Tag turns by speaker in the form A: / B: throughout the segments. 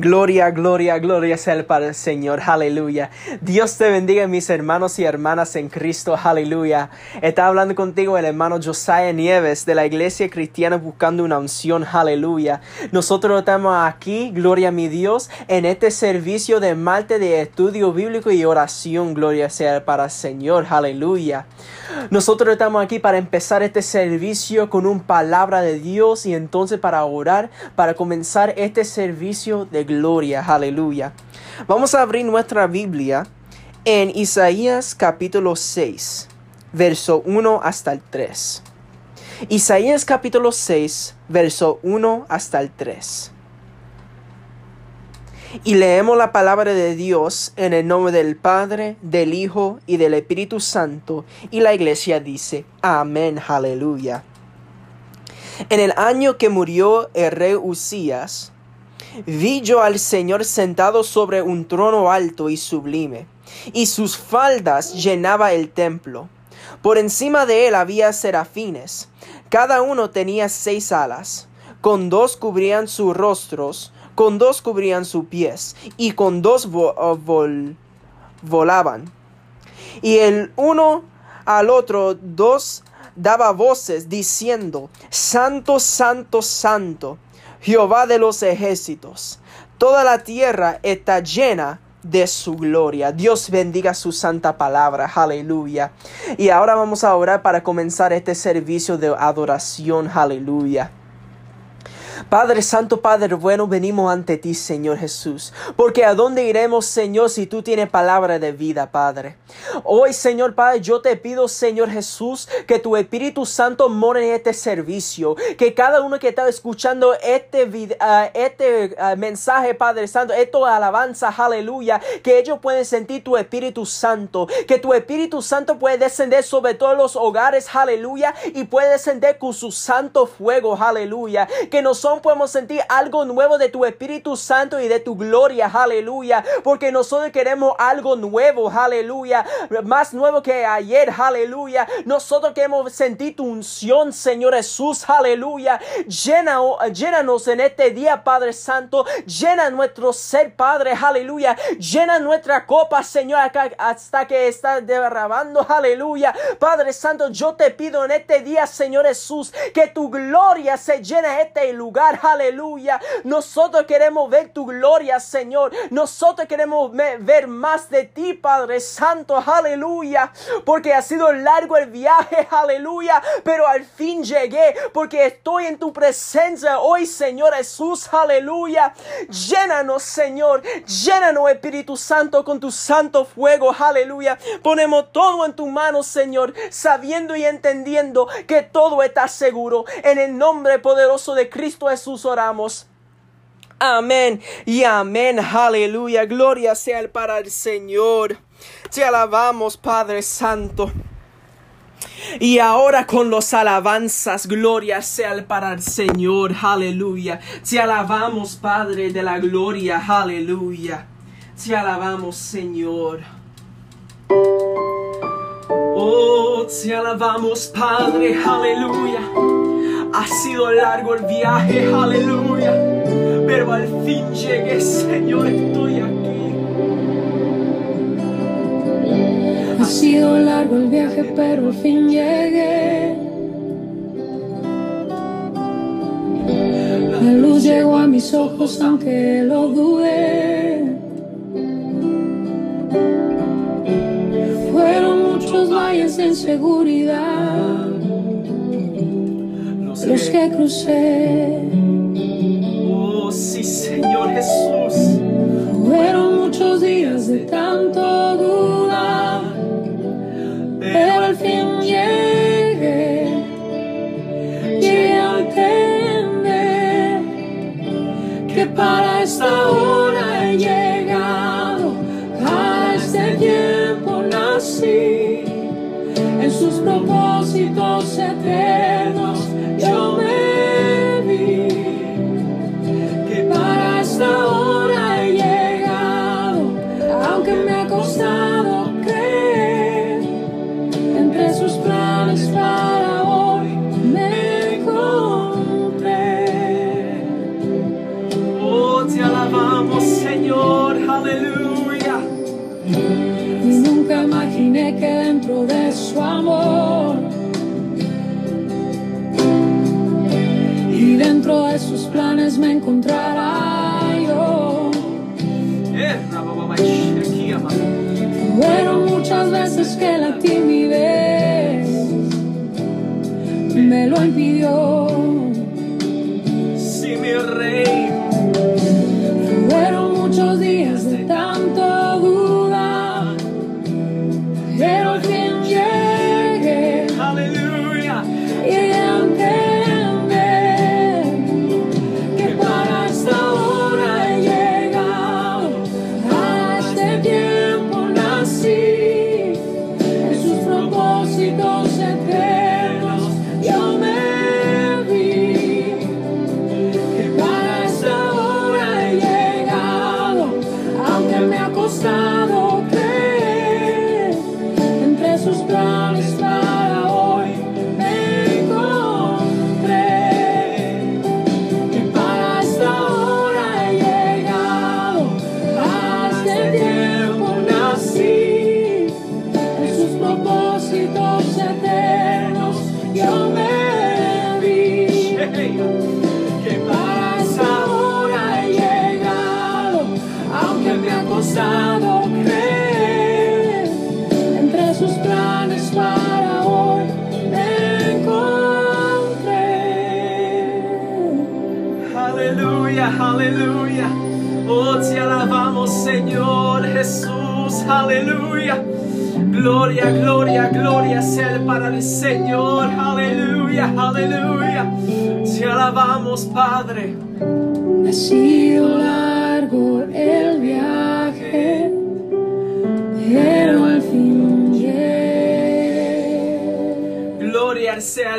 A: Gloria, gloria, gloria sea el Padre Señor, aleluya. Dios te bendiga mis hermanos y hermanas en Cristo, aleluya. Está hablando contigo el hermano Josiah Nieves de la Iglesia Cristiana buscando una unción, aleluya. Nosotros estamos aquí, gloria a mi Dios, en este servicio de Marte de estudio bíblico y oración, gloria sea para el Señor, aleluya. Nosotros estamos aquí para empezar este servicio con una palabra de Dios y entonces para orar, para comenzar este servicio de gloria. Aleluya. Vamos a abrir nuestra Biblia en Isaías capítulo 6, verso 1 hasta el 3. Isaías capítulo 6, verso 1 hasta el 3. Y leemos la palabra de Dios en el nombre del Padre, del Hijo y del Espíritu Santo. Y la iglesia dice, Amén, aleluya. En el año que murió el rey Usías, vi yo al Señor sentado sobre un trono alto y sublime, y sus faldas llenaba el templo. Por encima de él había serafines, cada uno tenía seis alas, con dos cubrían sus rostros, con dos cubrían sus pies, y con dos volaban. Y el uno al otro dos daba voces diciendo, Santo, Santo, Santo Jehová de los ejércitos. Toda la tierra está llena de su gloria. Dios bendiga su santa palabra. Aleluya. Y ahora vamos a orar para comenzar este servicio de adoración. Aleluya. Padre Santo, Padre bueno, venimos ante ti, Señor Jesús. Porque a dónde iremos, Señor, si tú tienes palabra de vida, Padre. Hoy, Señor Padre, yo te pido, Señor Jesús, que tu Espíritu Santo more en este servicio. Que cada uno que está escuchando este, ah, este ah, mensaje, Padre Santo, esto alabanza, aleluya, que ellos pueden sentir tu Espíritu Santo. Que tu Espíritu Santo puede descender sobre todos los hogares, aleluya, y puede descender con su santo fuego, aleluya. Que podemos sentir algo nuevo de tu Espíritu Santo y de tu gloria, aleluya, porque nosotros queremos algo nuevo, aleluya, más nuevo que ayer, aleluya. Nosotros queremos sentir tu unción, Señor Jesús, aleluya. Llena, llénanos en este día, Padre Santo, llena nuestro ser, Padre, aleluya. Llena nuestra copa, Señor, hasta que está derramando, aleluya. Padre Santo, yo te pido en este día, Señor Jesús, que tu gloria se llene este lugar aleluya. Nosotros queremos ver tu gloria, Señor. Nosotros queremos ver más de ti, Padre Santo, aleluya. Porque ha sido largo el viaje, aleluya. Pero al fin llegué, porque estoy en tu presencia hoy, Señor Jesús, aleluya. Llénanos, Señor. Llénanos, Espíritu Santo, con tu santo fuego, aleluya. Ponemos todo en tu mano, Señor, sabiendo y entendiendo que todo está seguro. En el nombre poderoso de Cristo Jesús oramos. Amén y amén. Aleluya. Gloria sea para el Señor. Te alabamos, Padre Santo. Y ahora con los alabanzas, gloria sea para el Señor, aleluya. Te alabamos, Padre de la gloria, aleluya. Te alabamos, Señor. Oh, te alabamos, Padre, aleluya. Ha sido largo el viaje, aleluya. Pero al fin llegué, Señor, estoy aquí.
B: Ha sido largo el viaje, pero al fin llegué. La luz llegó a mis ojos, aunque lo dudé. Muchos valles en seguridad los que crucé.
A: Oh, sí, Señor Jesús.
B: encontrará yo.
C: Fueron muchas veces que la timidez me lo impidió.
A: Jesús, aleluya. Gloria, gloria, gloria sea el para el Señor, aleluya, aleluya. Te alabamos, Padre. Así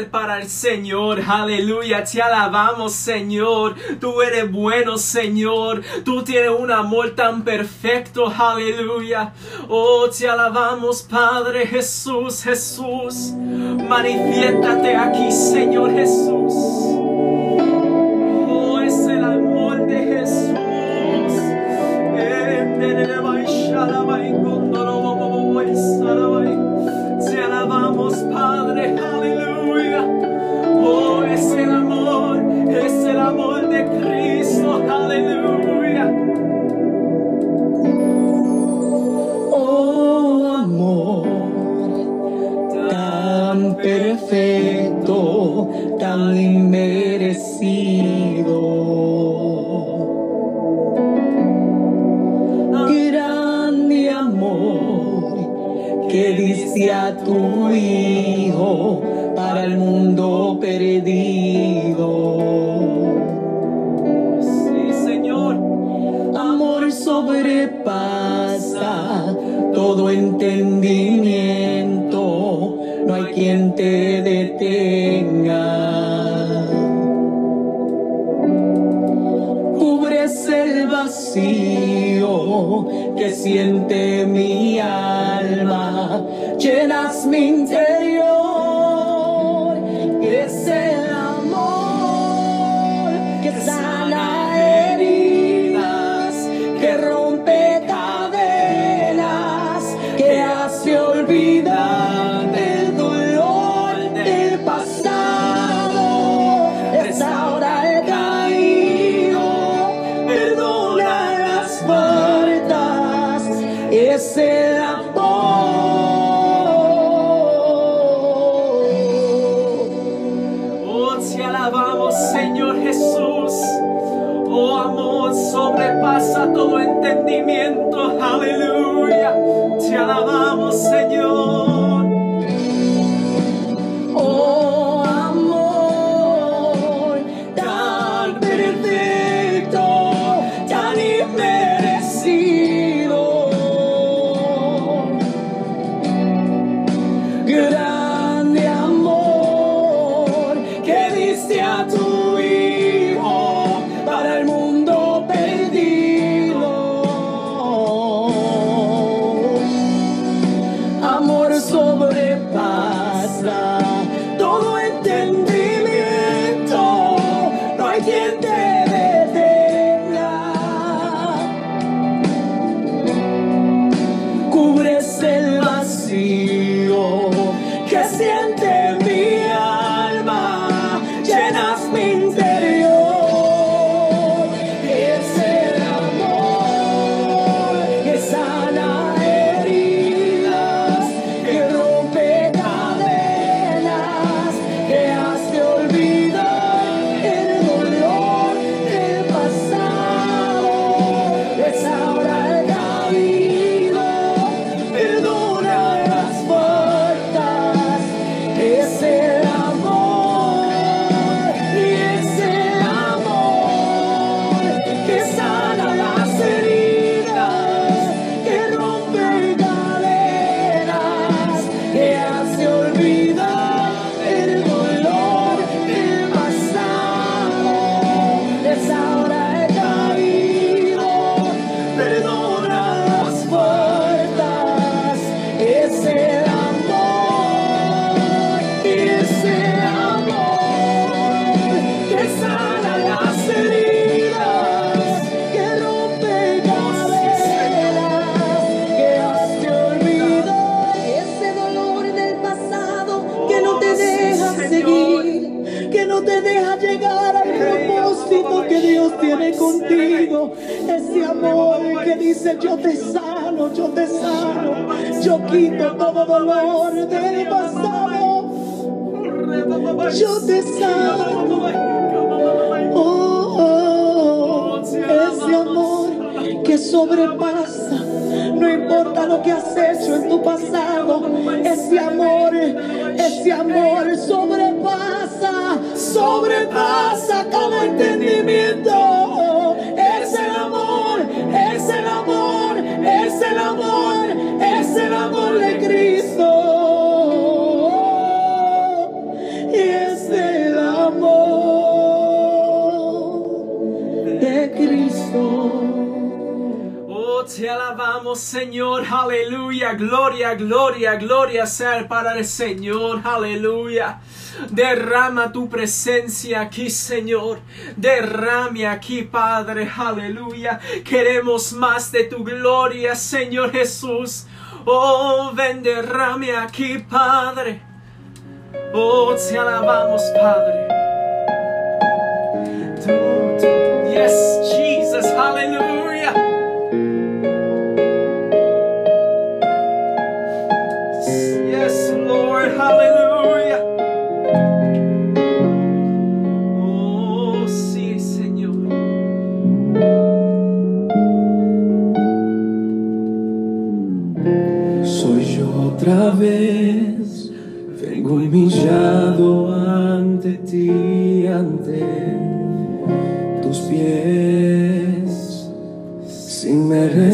A: para el Señor. Aleluya, te alabamos Señor. Tú eres bueno Señor. Tú tienes un amor tan perfecto. Aleluya. Oh, te alabamos Padre Jesús, Jesús. Manifiéstate aquí Señor Jesús.
B: tu Hijo para el mundo perdido.
A: Sí, Señor.
B: Amor sobrepasa todo entendimiento, no hay quien te detenga. es el vacío que siente mi alma, llenas mi interior, que para el
A: Señor. Aleluya. Derrama tu presencia aquí, Señor. Derrame aquí, Padre. Aleluya. Queremos más de tu gloria, Señor Jesús. Oh, ven, derrame aquí, Padre. Oh, te alabamos, Padre. Yes.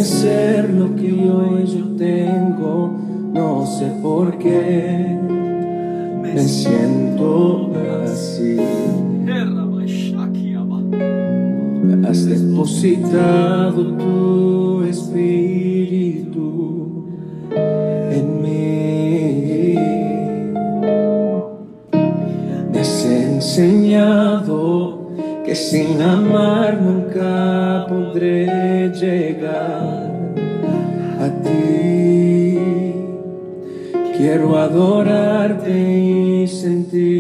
D: ser lo que hoy yo tengo, no sé por qué me siento así. Has depositado tu espíritu en mí. Me has enseñado que sin amar nunca podré llegar Quiero adorarte y sentir.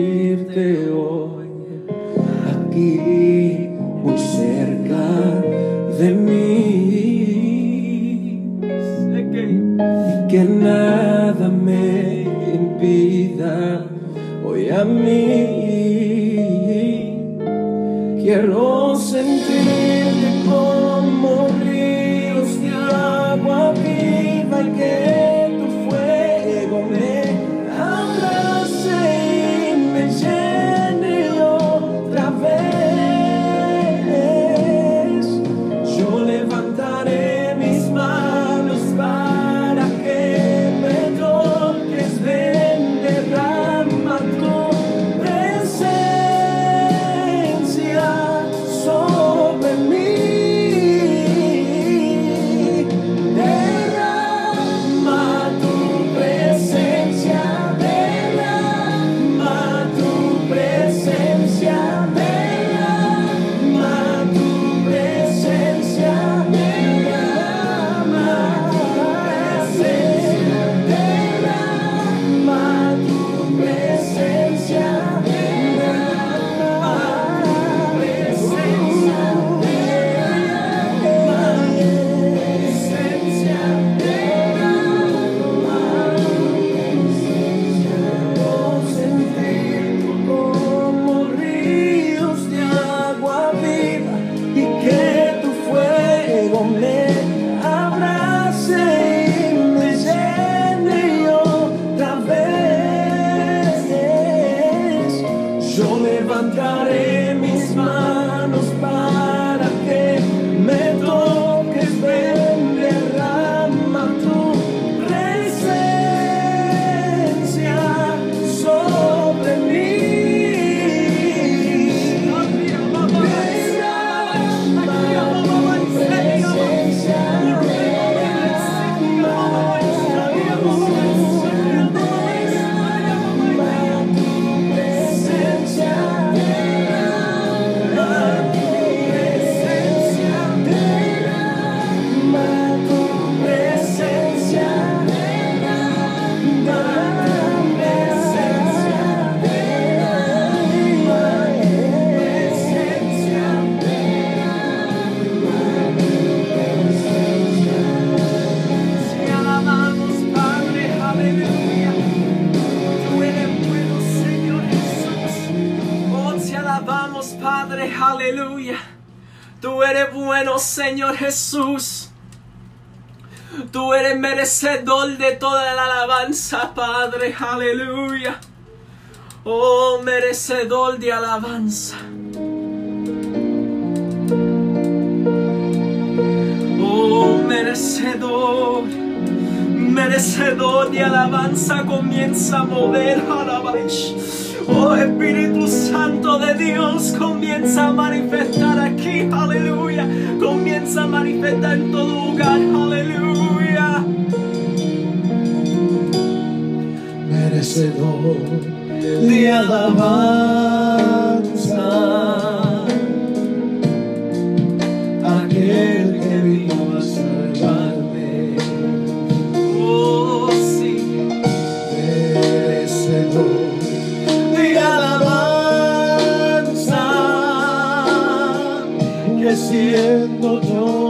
D: Jesús. Tú eres merecedor de toda la alabanza, Padre. Aleluya. Oh, merecedor de alabanza. Oh, merecedor. Merecedor de alabanza comienza a mover alabanza. Oh Espíritu Santo de Dios, comienza a manifestar aquí, aleluya. Comienza a manifestar en todo lugar, aleluya.
E: Merecedor de alabanza. siendo yo.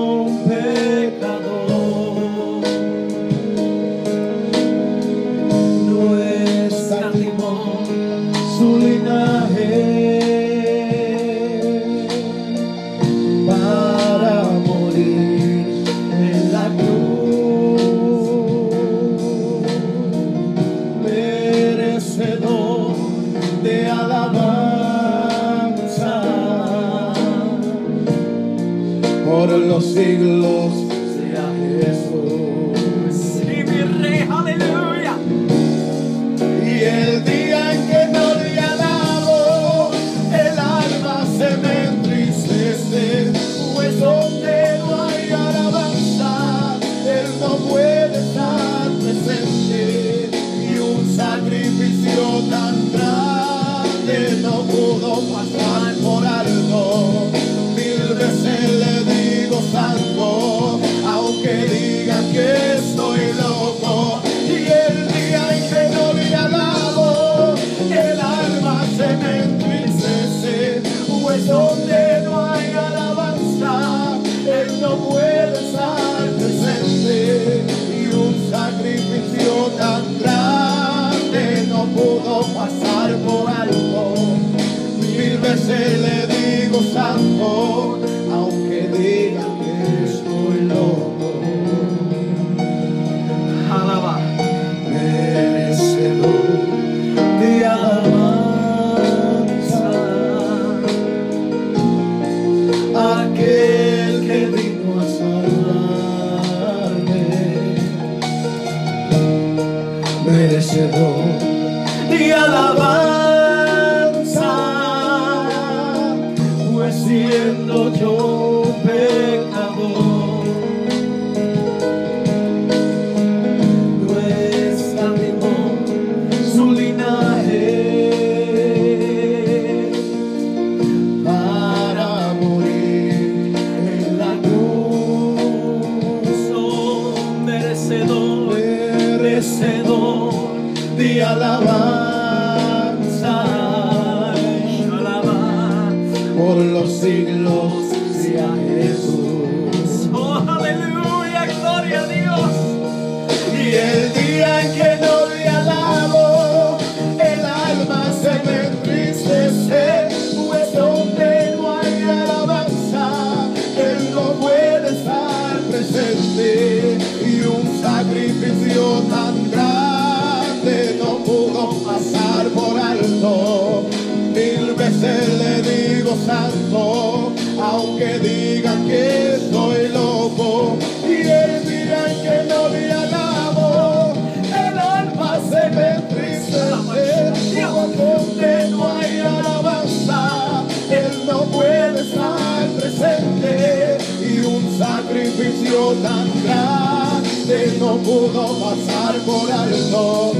E: puede estar presente y un sacrificio tan grande no pudo pasar por alto.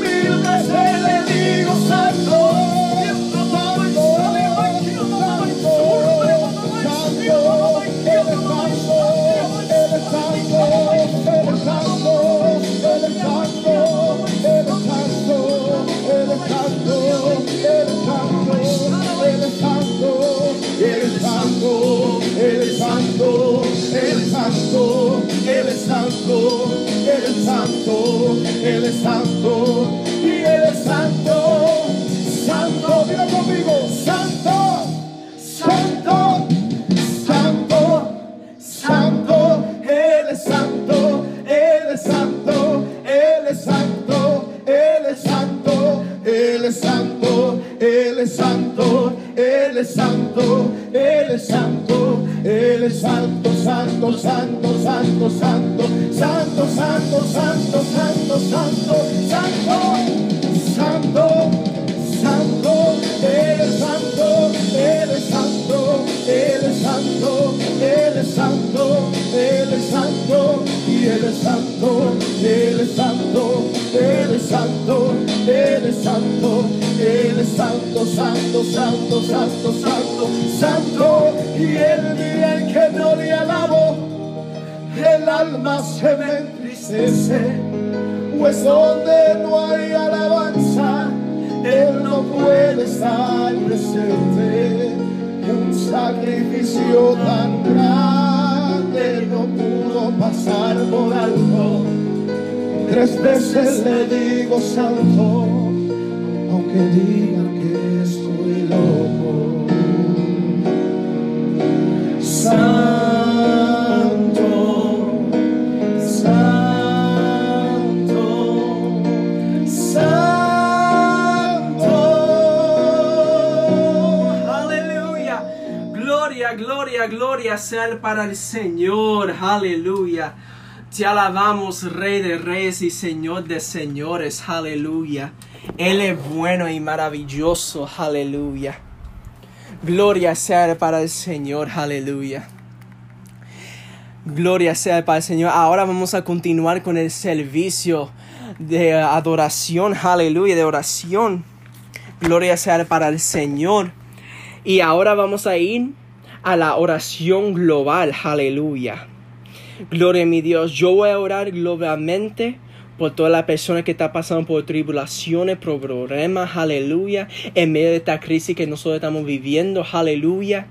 E: Mil veces le digo,
D: Oh.
E: Sacrificio tan grande no pudo pasar por alto. Tres veces le digo santo, aunque digan que estoy loco. Santo, santo,
A: gloria, sea para el Señor. Aleluya. Te alabamos, Rey de Reyes y Señor de Señores. Aleluya. Él es bueno y maravilloso. Aleluya. Gloria sea para el Señor. Aleluya. Gloria sea para el Señor. Ahora vamos a continuar con el servicio de adoración. Aleluya. De oración. Gloria sea para el Señor. Y ahora vamos a ir a la oración global. Aleluya. Gloria a mi Dios. Yo voy a orar globalmente por toda la persona que está pasando por tribulaciones, por problemas. Aleluya. En medio de esta crisis que nosotros estamos viviendo. Aleluya.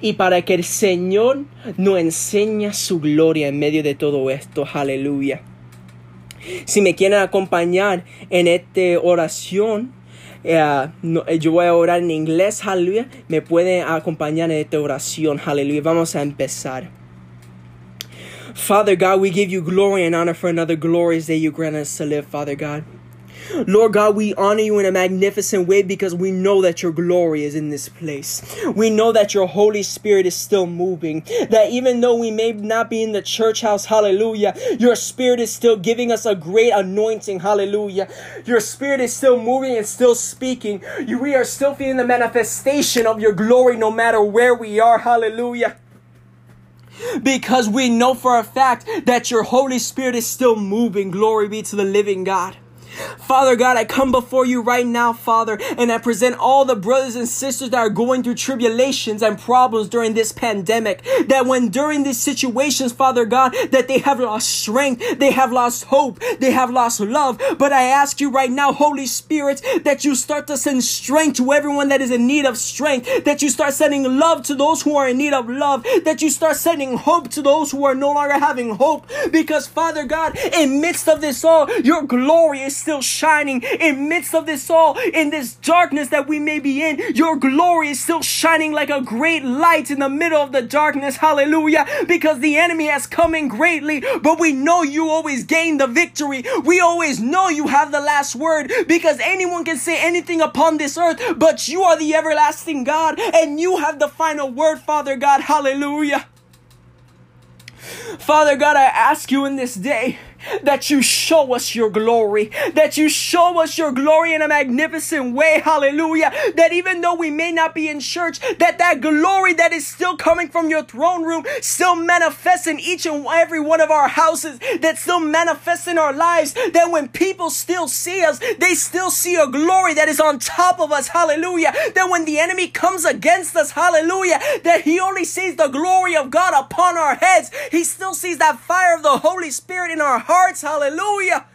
A: Y para que el Señor nos enseñe su gloria en medio de todo esto. Aleluya. Si me quieren acompañar en esta oración, eh, no, eh, yo voy a orar en inglés, aleluya. Me pueden acompañar en esta oración, aleluya. Vamos a empezar. Father God, we give you glory and honor for another glorious day you grant us to live, Father God. Lord God, we honor you in a magnificent way because we know that your glory is in this place. We know that your Holy Spirit is still moving. That even though we may not be in the church house, hallelujah, your Spirit is still giving us a great anointing, hallelujah. Your Spirit is still moving and still speaking. We are still feeling the manifestation of your glory no matter where we are, hallelujah because we know for a fact that your Holy Spirit is still moving. Glory be to the living God. Father God, I come before you right now, Father, and I present all the brothers and sisters that are going through tribulations and problems during this pandemic. That when during these situations, Father God, that they have lost strength, they have lost hope, they have lost love. But I ask you right now, Holy Spirit, that you start to send strength to everyone that is in need of strength, that you start sending love to those who are in need of love, that you start sending hope to those who are no longer having hope. Because Father God, in midst of this all, your glory is still shining. In midst of this all, in this darkness that we may be in, your glory is still shining like a great light in the middle of the darkness. Hallelujah. Because the enemy has come in greatly, but we know you always gain the victory. We always know you have the last word because anyone can say anything upon this earth, but you are the everlasting God and you have the final word, Father God. Hallelujah. Father God, I ask you in this day that you show us your glory, that you show us your glory in a magnificent way. Hallelujah. That even though we may not be in church, that that glory that is still coming from your throne room still manifests in each and every one of our houses, that still manifests in our lives, that when people still see us, they still see a glory that is on top of us. Hallelujah. That when the enemy comes against us, hallelujah, that he only sees the glory of God upon our heads. He still sees that fire of the Holy Spirit in our hearts. Hallelujah.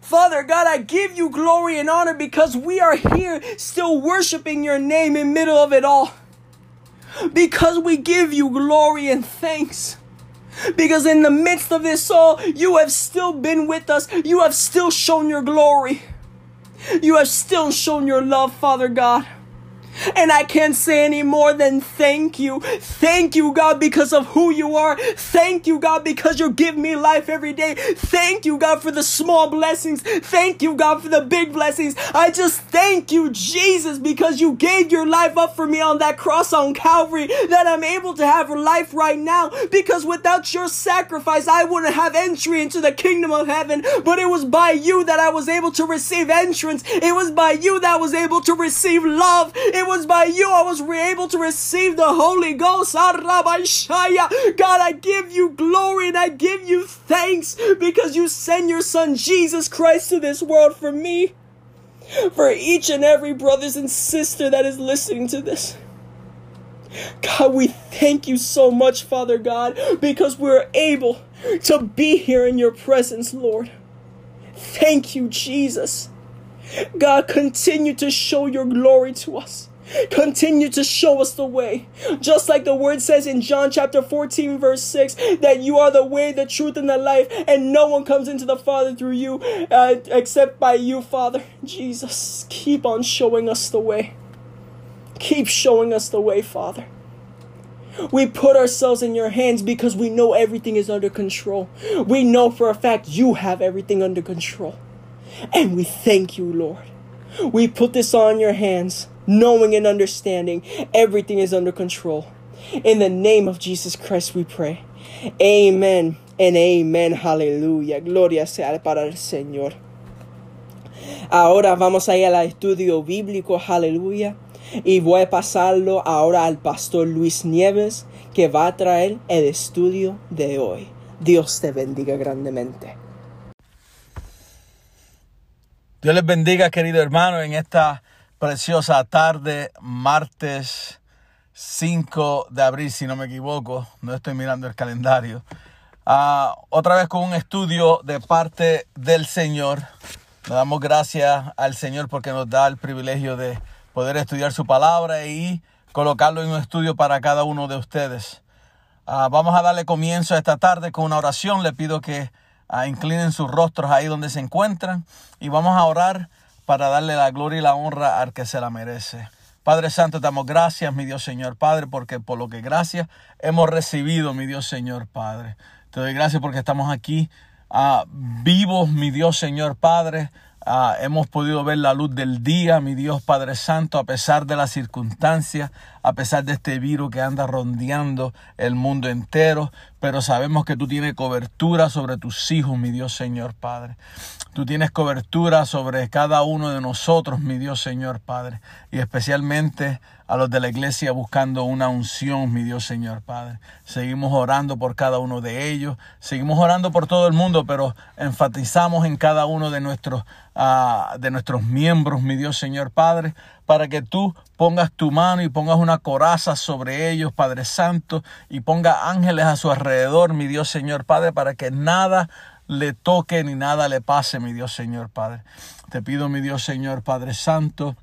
A: Father God, I give you glory and honor because we are here still worshiping your name in middle of it all. Because we give you glory and thanks. Because in the midst of this all, you have still been with us. You have still shown your glory. You have still shown your love, Father God. And I can't say any more than thank you. Thank you, God, because of who you are. Thank you, God, because you give me life every day. Thank you, God, for the small blessings. Thank you, God, for the big blessings. I just thank you, Jesus, because you gave your life up for me on that cross on Calvary, that I'm able to have life right now. Because without your sacrifice, I wouldn't have entry into the kingdom of heaven. But it was by you that I was able to receive entrance. It was by you that I was able to receive love. It was by you I was able to receive the Holy Ghost. God, I give you glory and I give you thanks because you send your son Jesus Christ to this world for me. For each and every brothers and sister that is listening to this. God, we thank you so much, Father God, because we're able to be here in your presence, Lord. Thank you, Jesus. God, continue to show your glory to us. Continue to show us the way. Just like the word says in John chapter 14, verse 6, that you are the way, the truth, and the life, and no one comes into the Father through you uh, except by you, Father. Jesus, keep on showing us the way. Keep showing us the way, Father. We put ourselves in your hands because we know everything is under control. We know for a fact you have everything under control. And we thank you, Lord. We put this on your hands, knowing and understanding everything is under control. In the name of Jesus Christ, we pray. Amen and amen. Aleluya. Gloria sea para el Señor. Ahora vamos a ir al estudio bíblico. Aleluya. Y voy a pasarlo ahora al pastor Luis Nieves, que va a traer el estudio de hoy. Dios te bendiga grandemente.
C: Dios les bendiga, querido hermano, en esta preciosa tarde, martes 5 de abril, si no me equivoco, no estoy mirando el calendario. Ah, otra vez con un estudio de parte del Señor. Le damos gracias al Señor porque nos da el privilegio de poder estudiar su palabra y colocarlo en un estudio para cada uno de ustedes. Ah, vamos a darle comienzo esta tarde con una oración. Le pido que ah, inclinen sus rostros ahí donde se encuentran y vamos a orar para darle la gloria y la honra al que se la merece. Padre Santo, te damos gracias, mi Dios Señor Padre, porque por lo que gracias hemos recibido, mi Dios Señor Padre. Te doy gracias porque estamos aquí ah, vivos, mi Dios Señor Padre. Ah, hemos podido ver la luz del día, mi Dios Padre Santo, a pesar de las circunstancias, a pesar de este virus que anda rondeando el mundo entero, pero sabemos que tú tienes cobertura sobre tus hijos, mi Dios Señor Padre. Tú tienes cobertura sobre cada uno de nosotros, mi Dios Señor Padre, y especialmente a los de la iglesia buscando una unción, mi Dios Señor Padre. Seguimos orando por cada uno de ellos, seguimos orando por todo el mundo, pero enfatizamos en cada uno de nuestros, uh, de nuestros miembros, mi Dios Señor Padre, para que tú pongas tu mano y pongas una coraza sobre ellos, Padre Santo, y ponga ángeles a su alrededor, mi Dios Señor Padre, para que nada le toque ni nada le pase, mi Dios Señor Padre. Te pido, mi Dios Señor Padre Santo,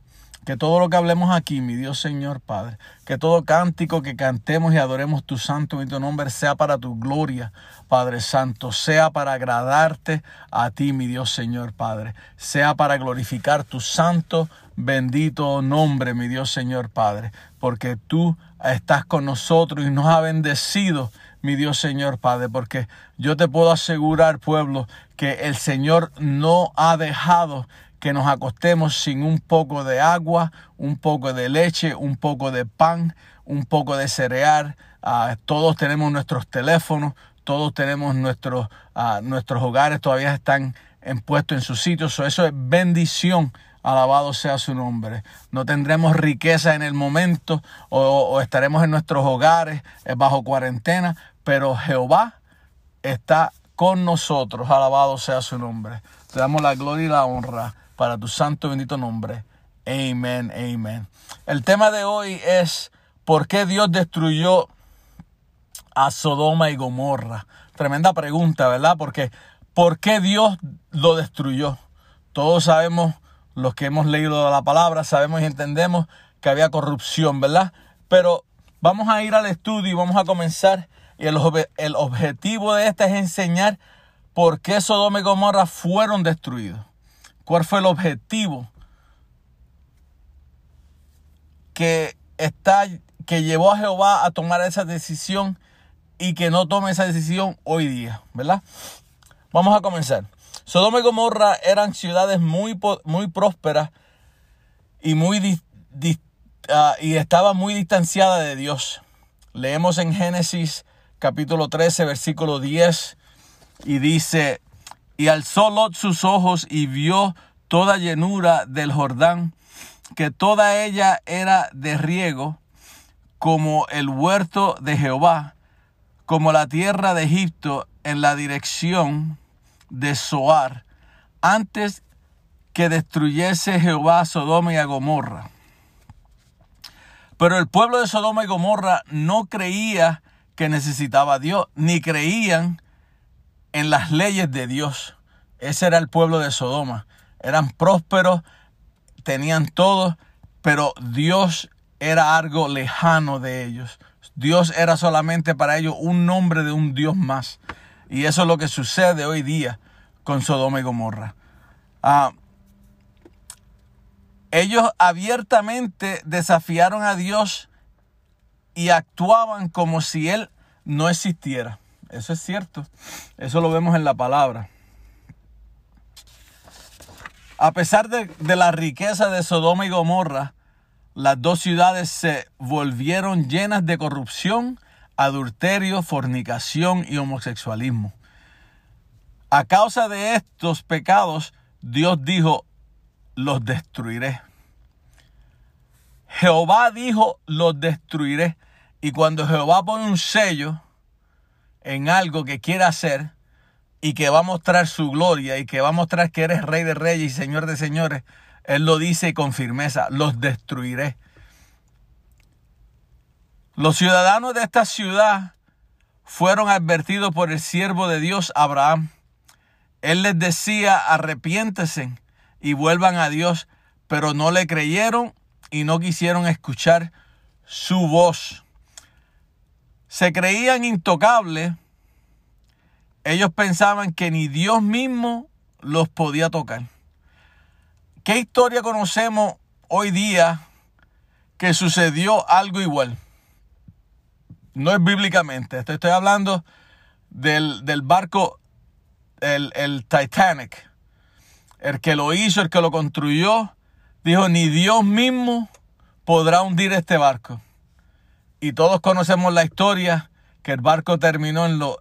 C: que todo lo que hablemos aquí, mi Dios Señor Padre, que todo cántico que cantemos y adoremos tu santo y tu nombre sea para tu gloria, Padre Santo, sea para agradarte a ti, mi Dios Señor Padre, sea para glorificar tu santo, bendito nombre, mi Dios Señor Padre, porque tú estás con nosotros y nos ha bendecido mi Dios Señor Padre, porque yo te puedo asegurar, pueblo, que el Señor no ha dejado que nos acostemos sin un poco de agua, un poco de leche, un poco de pan, un poco de cereal. Ah, todos tenemos nuestros teléfonos, todos tenemos nuestros, ah, nuestros hogares, todavía están en, puestos en sus sitios. eso es bendición. Alabado sea su nombre. No tendremos riqueza en el momento o, estaremos en nuestros hogares eh, bajo cuarentena, pero Jehová está con nosotros. Alabado sea su nombre. Te damos la gloria y la honra para tu santo y bendito nombre. Amén, amén. El tema de hoy es ¿por qué Dios destruyó a Sodoma y Gomorra? Tremenda pregunta, ¿verdad? Porque ¿por qué Dios lo destruyó? Todos sabemos, los que hemos leído la palabra, sabemos y entendemos que había corrupción, ¿verdad? Pero vamos a ir al estudio y vamos a comenzar. El, el objetivo de esta es enseñar por qué Sodoma y Gomorra fueron destruidos. ¿Cuál fue el objetivo que está que llevó a Jehová a tomar esa decisión y que no tome esa decisión hoy día, ¿verdad? Vamos a comenzar. Sodoma y Gomorra eran ciudades muy, muy prósperas y, muy uh, y estaban muy distanciadas de Dios. Leemos en Génesis capítulo 13, versículo 10, y dice, y alzó Lot sus ojos y vio toda llenura del Jordán, que toda ella era de riego, como el huerto de Jehová, como la tierra de Egipto en la dirección de Soar, antes que destruyese Jehová Sodoma y a Gomorra. Pero el pueblo de Sodoma y Gomorra no creía que necesitaba a Dios, ni creían en las leyes de Dios. Ese era el pueblo de Sodoma. Eran prósperos, tenían todo, pero Dios era algo lejano de ellos. Dios era solamente para ellos un nombre de un Dios más. Y eso es lo que sucede hoy día con Sodoma y Gomorra. Ah, ellos abiertamente desafiaron a Dios y actuaban como si Él no existiera. Eso es cierto. Eso lo vemos en la palabra. A pesar de, de la riqueza de Sodoma y Gomorra, las dos ciudades se volvieron llenas de corrupción, adulterio, fornicación y homosexualismo. A causa de estos pecados, Dios dijo, los destruiré. Jehová dijo, los destruiré. Y cuando Jehová pone un sello en algo que quiere hacer y que va a mostrar su gloria y que va a mostrar que eres rey de reyes y señor de señores, Él lo dice con firmeza, los destruiré. Los ciudadanos de esta ciudad fueron advertidos por el siervo de Dios Abraham él les decía, arrepiéntese y vuelvan a Dios, pero no le creyeron y no quisieron escuchar su voz. Se creían intocables. Ellos pensaban que ni Dios mismo los podía tocar. ¿Qué historia conocemos hoy día que sucedió algo igual? No es bíblicamente, estoy hablando del, del barco el, Titanic, el que lo hizo, el que lo construyó, dijo, ni Dios mismo podrá hundir este barco. Y todos conocemos la historia que el barco terminó en lo,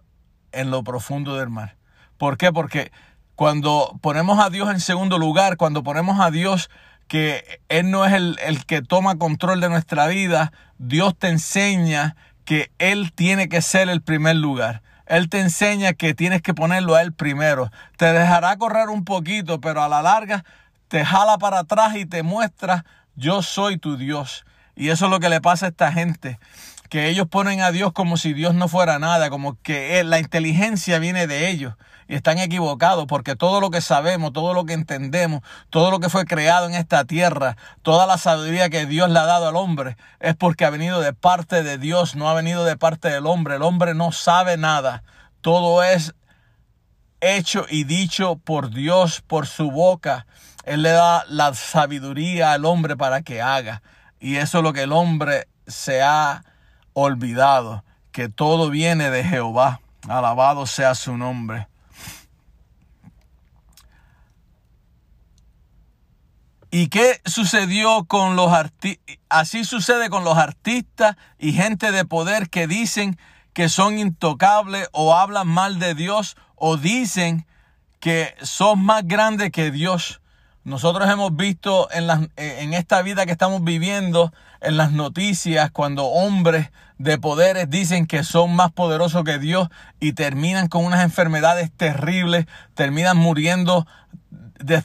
C: en lo profundo del mar. ¿Por qué? Porque cuando ponemos a Dios en segundo lugar, cuando ponemos a Dios que Él no es el, el que toma control de nuestra vida, Dios te enseña que Él tiene que ser el primer lugar. Él te enseña que tienes que ponerlo a Él primero. Te dejará correr un poquito, pero a la larga te jala para atrás y te muestra, yo soy tu Dios. Y eso es lo que le pasa a esta gente, que ellos ponen a Dios como si Dios no fuera nada, como que la inteligencia viene de ellos están equivocados porque todo lo que sabemos, todo lo que entendemos, todo lo que fue creado en esta tierra, toda la sabiduría que Dios le ha dado al hombre es porque ha venido de parte de Dios, no ha venido de parte del hombre. El hombre no sabe nada. Todo es hecho y dicho por Dios, por su boca. Él le da la sabiduría al hombre para que haga. Y eso es lo que el hombre se ha olvidado, que todo viene de Jehová. Alabado sea su nombre. ¿Y qué sucedió con los artistas? Así sucede con los artistas y gente de poder que dicen que son intocables o hablan mal de Dios o dicen que son más grandes que Dios. Nosotros hemos visto en, en esta vida que estamos viviendo, en las noticias, cuando hombres de poderes dicen que son más poderosos que Dios y terminan con unas enfermedades terribles, terminan muriendo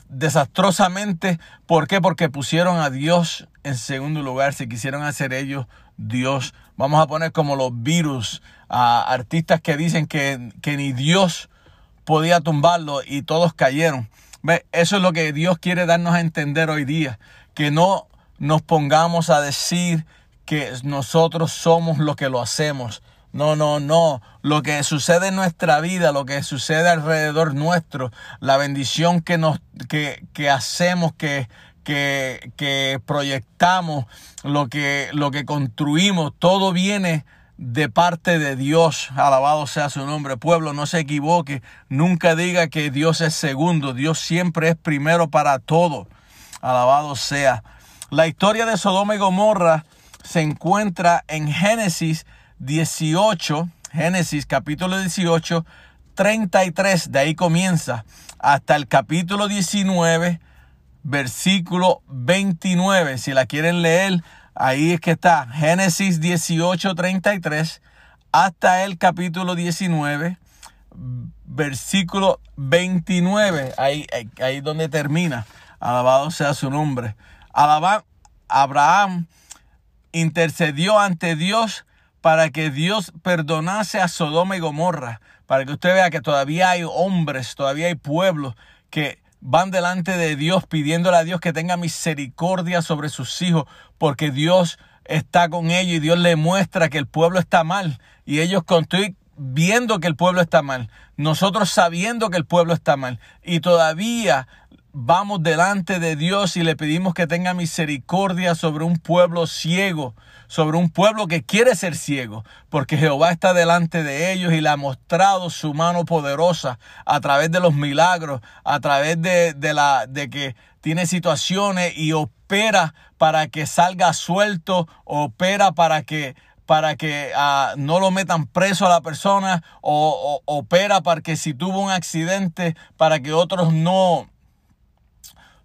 C: desastrosamente. ¿Por qué? Porque pusieron a Dios en segundo lugar. Se quisieron hacer ellos Dios. Vamos a poner como los virus a artistas que dicen que, que ni Dios podía tumbarlo y todos cayeron. ¿Ve? Eso es lo que Dios quiere darnos a entender hoy día. Que no nos pongamos a decir que nosotros somos lo que lo hacemos. No, no, no. Lo que sucede en nuestra vida, lo que sucede alrededor nuestro, la bendición que nos, que, que hacemos, que, que, que proyectamos, lo que, lo que construimos, todo viene de parte de Dios. Alabado sea su nombre. Pueblo, no se equivoque. Nunca diga que Dios es segundo. Dios siempre es primero para todo. Alabado sea. La historia de Sodoma y Gomorra se encuentra en Génesis 18, Génesis capítulo 18, 33, de ahí comienza, hasta el capítulo 19, versículo 29. Si la quieren leer, ahí es que está Génesis 18, 33, hasta el capítulo 19, versículo 29. Ahí, ahí donde termina. Alabado sea su nombre. Abraham intercedió ante Dios para que Dios perdonase a Sodoma y Gomorra, para que usted vea que todavía hay hombres, todavía hay pueblos que van delante de Dios pidiéndole a Dios que tenga misericordia sobre sus hijos, porque Dios está con ellos y Dios le muestra que el pueblo está mal y ellos estoy viendo que el pueblo está mal, nosotros sabiendo que el pueblo está mal y todavía vamos delante de Dios y le pedimos que tenga misericordia sobre un pueblo ciego, sobre un pueblo que quiere ser ciego, porque Jehová está delante de ellos y le ha mostrado su mano poderosa a través de los milagros, a través de, la de que tiene situaciones y opera para que salga suelto, opera para que para que ah, no lo metan preso a la persona o opera para que si tuvo un accidente para que otros no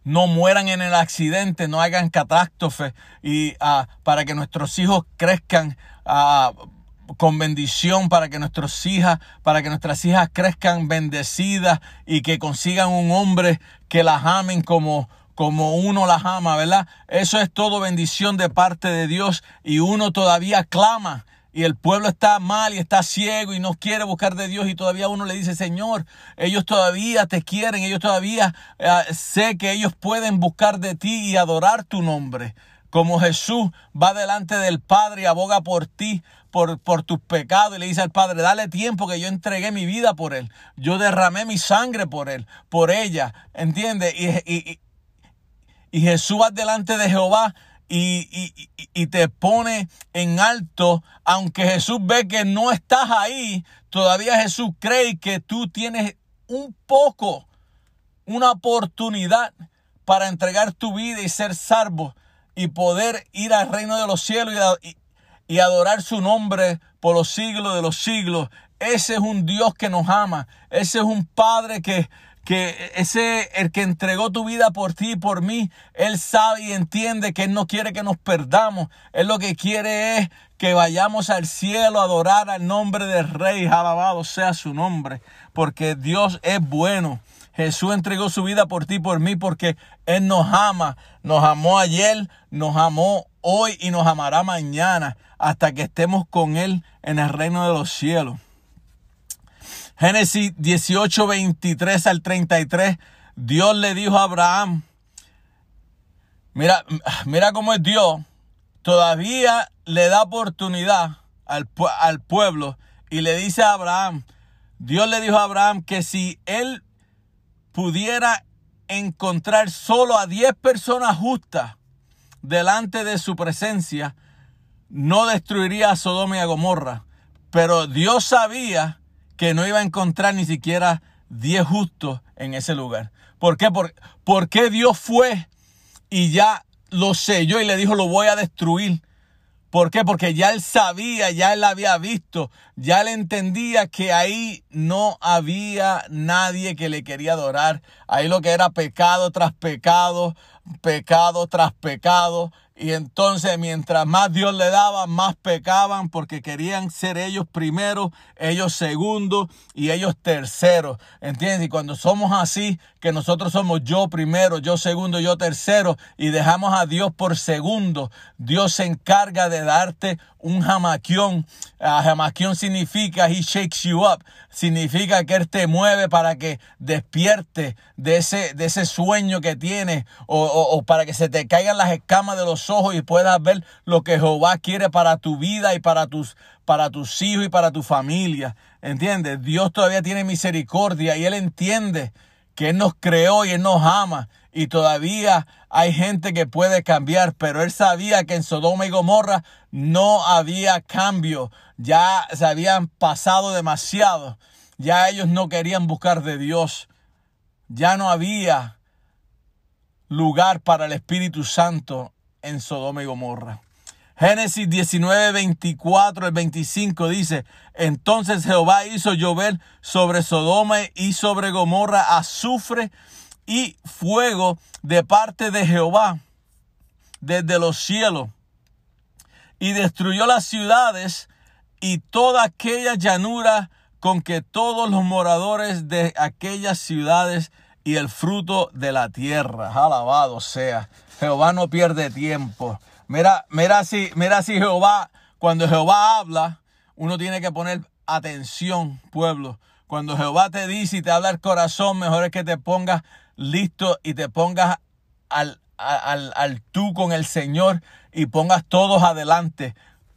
C: no mueran en el accidente, no hagan catástrofe y ah, para que nuestros hijos crezcan ah, con bendición, para que nuestras hijas, para que nuestras hijas crezcan bendecidas y que consigan un hombre que las amen como como uno las ama, ¿verdad? Eso es todo bendición de parte de Dios y uno todavía clama y el pueblo está mal y está ciego y no quiere buscar de Dios y todavía uno le dice, Señor, ellos todavía te quieren, ellos todavía eh, sé que ellos pueden buscar de ti y adorar tu nombre. Como Jesús va delante del Padre y aboga por ti, por, por tus pecados y le dice al Padre, dale tiempo que yo entregué mi vida por él, yo derramé mi sangre por él, por ella, ¿entiendes? Y, y, y Jesús va delante de Jehová y, te pone en alto, aunque Jesús ve que no estás ahí, todavía Jesús cree que tú tienes un poco, una oportunidad para entregar tu vida y ser salvo y poder ir al reino de los cielos y, y adorar su nombre por los siglos de los siglos. Ese es un Dios que nos ama. Ese es un Padre que, que ese, el que entregó tu vida por ti y por mí, Él sabe y entiende que Él no quiere que nos perdamos. Él lo que quiere es que vayamos al cielo a adorar al nombre del Rey, alabado sea su nombre, porque Dios es bueno. Jesús entregó su vida por ti y por mí porque Él nos ama. Nos amó ayer, nos amó hoy y nos amará mañana hasta que estemos con Él en el reino de los cielos. Génesis 18, 23 al 33, Dios le dijo a Abraham, mira, mira cómo es Dios, todavía le da oportunidad al, al pueblo y le dice a Abraham, Dios le dijo a Abraham que si él pudiera encontrar solo a 10 personas justas delante de su presencia, no destruiría a Sodoma y a Gomorra. Pero Dios sabía que no iba a encontrar ni siquiera 10 justos en ese lugar. ¿Por qué? Por, porque Dios fue y ya lo selló y le dijo, lo voy a destruir. ¿Por qué? Porque ya él sabía, ya él había visto, ya él entendía que ahí no había nadie que le quería adorar. Ahí lo que era pecado tras pecado, pecado tras pecado. Y entonces mientras más Dios le daba, más pecaban porque querían ser ellos primero, ellos segundo y ellos terceros. ¿Entiendes? Y cuando somos así, que nosotros somos yo primero, yo segundo, yo tercero y dejamos a Dios por segundo, Dios se encarga de darte un jamaquión. Uh, significa he shakes you up. Significa que Él te mueve para que despierte de ese, de ese sueño que tienes o, o para que se te caigan las escamas de los ojos y puedas ver lo que Jehová quiere para tu vida y para tus, para tus hijos y para tu familia. ¿Entiendes? Dios todavía tiene misericordia y Él entiende que Él nos creó y Él nos ama y todavía hay gente que puede cambiar, pero él sabía que en Sodoma y Gomorra no había cambio, ya se habían pasado demasiado, ya ellos no querían buscar de Dios, ya no había lugar para el Espíritu Santo en Sodoma y Gomorra. Génesis 19, 24, el 25 dice, entonces Jehová hizo llover sobre Sodoma y sobre Gomorra azufre y fuego de parte de Jehová desde los cielos y destruyó las ciudades y toda aquella llanura con que todos los moradores de aquellas ciudades y el fruto de la tierra. Alabado sea. Jehová no pierde tiempo. Mira, mira si, mira si Jehová, cuando Jehová habla, uno tiene que poner atención, pueblo. Cuando Jehová te dice y te habla el corazón, mejor es que te pongas listo y te pongas al, al, al tú con el Señor y pongas todos adelante.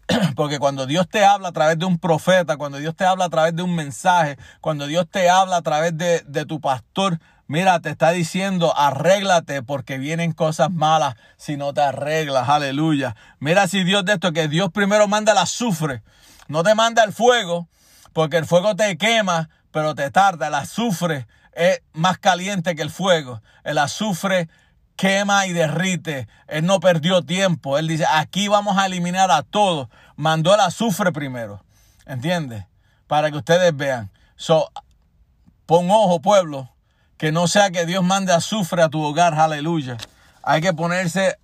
C: Porque cuando Dios te habla a través de un profeta, cuando Dios te habla a través de un mensaje, cuando Dios te habla a través de, de tu pastor, Mira, te está diciendo, arréglate porque vienen cosas malas si no te arreglas. Aleluya. Mira si Dios de esto, que Dios primero manda el azufre. No te manda el fuego, porque el fuego te quema, pero te tarda. El azufre es más caliente que el fuego. El azufre quema y derrite. Él no perdió tiempo. Él dice, aquí vamos a eliminar a todos. Mandó el azufre primero. ¿Entiendes? Para que ustedes vean. So, pon ojo, pueblo. Que no sea que Dios mande azufre a tu hogar, aleluya. Hay que ponerse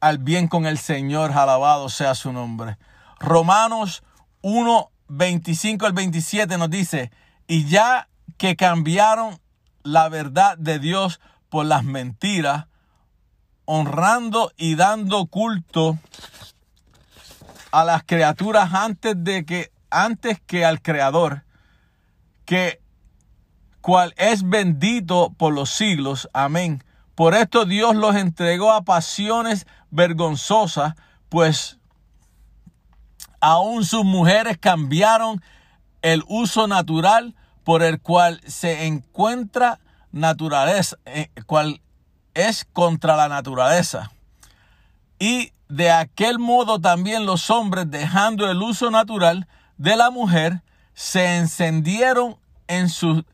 C: al bien con el Señor, alabado sea su nombre. Romanos 1, 25 al 27 nos dice, y ya que cambiaron la verdad de Dios por las mentiras, honrando y dando culto a las criaturas antes de que antes que al creador que cual es bendito por los siglos. Amén. Por esto Dios los entregó a pasiones vergonzosas, pues aún sus mujeres cambiaron el uso natural por el cual se encuentra naturaleza, eh, cual es contra la naturaleza. Y de aquel modo también los hombres, dejando el uso natural de la mujer, se encendieron en su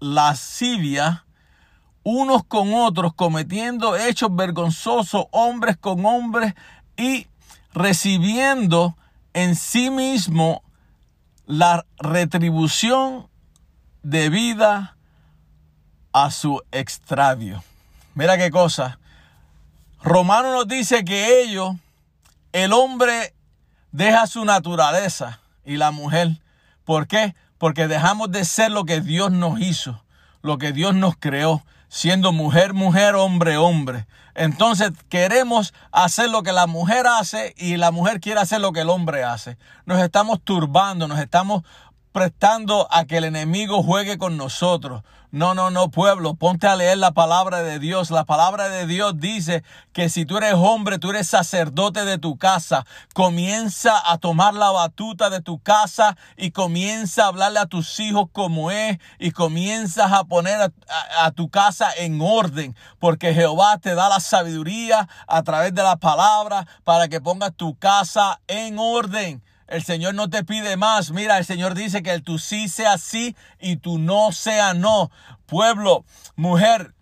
C: lascivia unos con otros, cometiendo hechos vergonzosos, hombres con hombres, y recibiendo en sí mismo la retribución debida a su extravio. Mira qué cosa. Romano nos dice que ellos, el hombre deja su naturaleza y la mujer. ¿Por qué? porque dejamos de ser lo que Dios nos hizo, lo que Dios nos creó, siendo mujer, mujer, hombre, hombre. Entonces queremos hacer lo que la mujer hace y la mujer quiere hacer lo que el hombre hace. Nos estamos turbando, nos estamos a que el enemigo juegue con nosotros. No, no, no, pueblo, ponte a leer la palabra de Dios. La palabra de Dios dice que si tú eres hombre, tú eres sacerdote de tu casa. Comienza a tomar la batuta de tu casa y comienza a hablarle a tus hijos como es y comienzas a poner a, a tu casa en orden, porque Jehová te da la sabiduría a través de la palabra para que pongas tu casa en orden. El Señor no te pide más. Mira, el Señor dice que el tu sí sea sí y tu no sea no. Pueblo, mujer,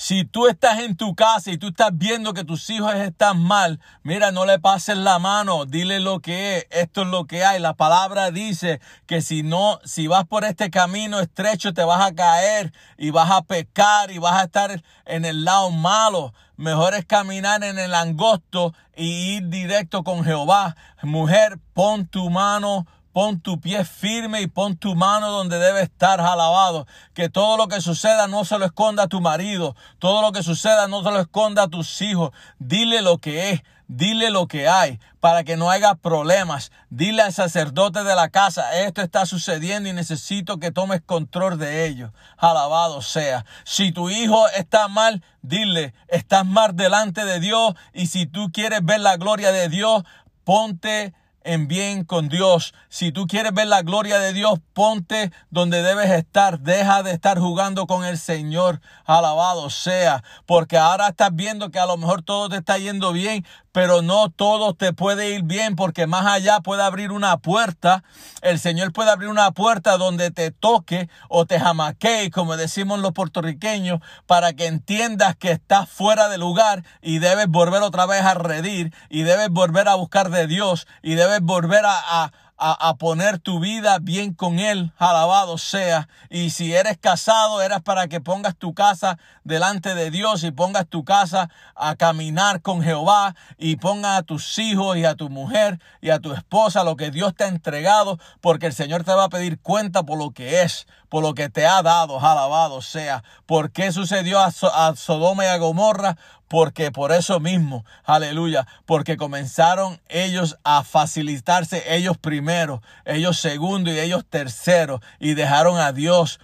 C: si tú estás en tu casa y tú estás viendo que tus hijos están mal, mira, no le pases la mano, dile lo que es, esto es lo que hay. La palabra dice que si no, si vas por este camino estrecho te vas a caer y vas a pecar y vas a estar en el lado malo. Mejor es caminar en el angosto y ir directo con Jehová. Mujer, pon tu mano Pon tu pie firme y pon tu mano donde debe estar alabado. Que todo lo que suceda no se lo esconda a tu marido. Todo lo que suceda no se lo esconda a tus hijos. Dile lo que es. Dile lo que hay para que no haya problemas. Dile al sacerdote de la casa, esto está sucediendo y necesito que tomes control de ello. Alabado sea. Si tu hijo está mal, dile, estás mal delante de Dios y si tú quieres ver la gloria de Dios, ponte en bien con Dios. Si tú quieres ver la gloria de Dios, ponte donde debes estar. Deja de estar jugando con el Señor. Alabado sea. Porque ahora estás viendo que a lo mejor todo te está yendo bien, pero no todo te puede ir bien porque más allá puede abrir una puerta. El Señor puede abrir una puerta donde te toque o te jamaquee, como decimos los puertorriqueños, para que entiendas que estás fuera de lugar y debes volver otra vez a redir y debes volver a buscar de Dios y debes volver a, a a, poner tu vida bien con Él, alabado sea. Y si eres casado, eras para que pongas tu casa delante de Dios y pongas tu casa a caminar con Jehová y pongas a tus hijos y a tu mujer y a tu esposa lo que Dios te ha entregado, porque el Señor te va a pedir cuenta por lo que es, por lo que te ha dado, alabado sea. ¿Por qué sucedió a, a Sodoma y a Gomorra? porque por eso mismo, aleluya, porque comenzaron ellos a facilitarse ellos primero, ellos segundo y ellos tercero, y dejaron a Dios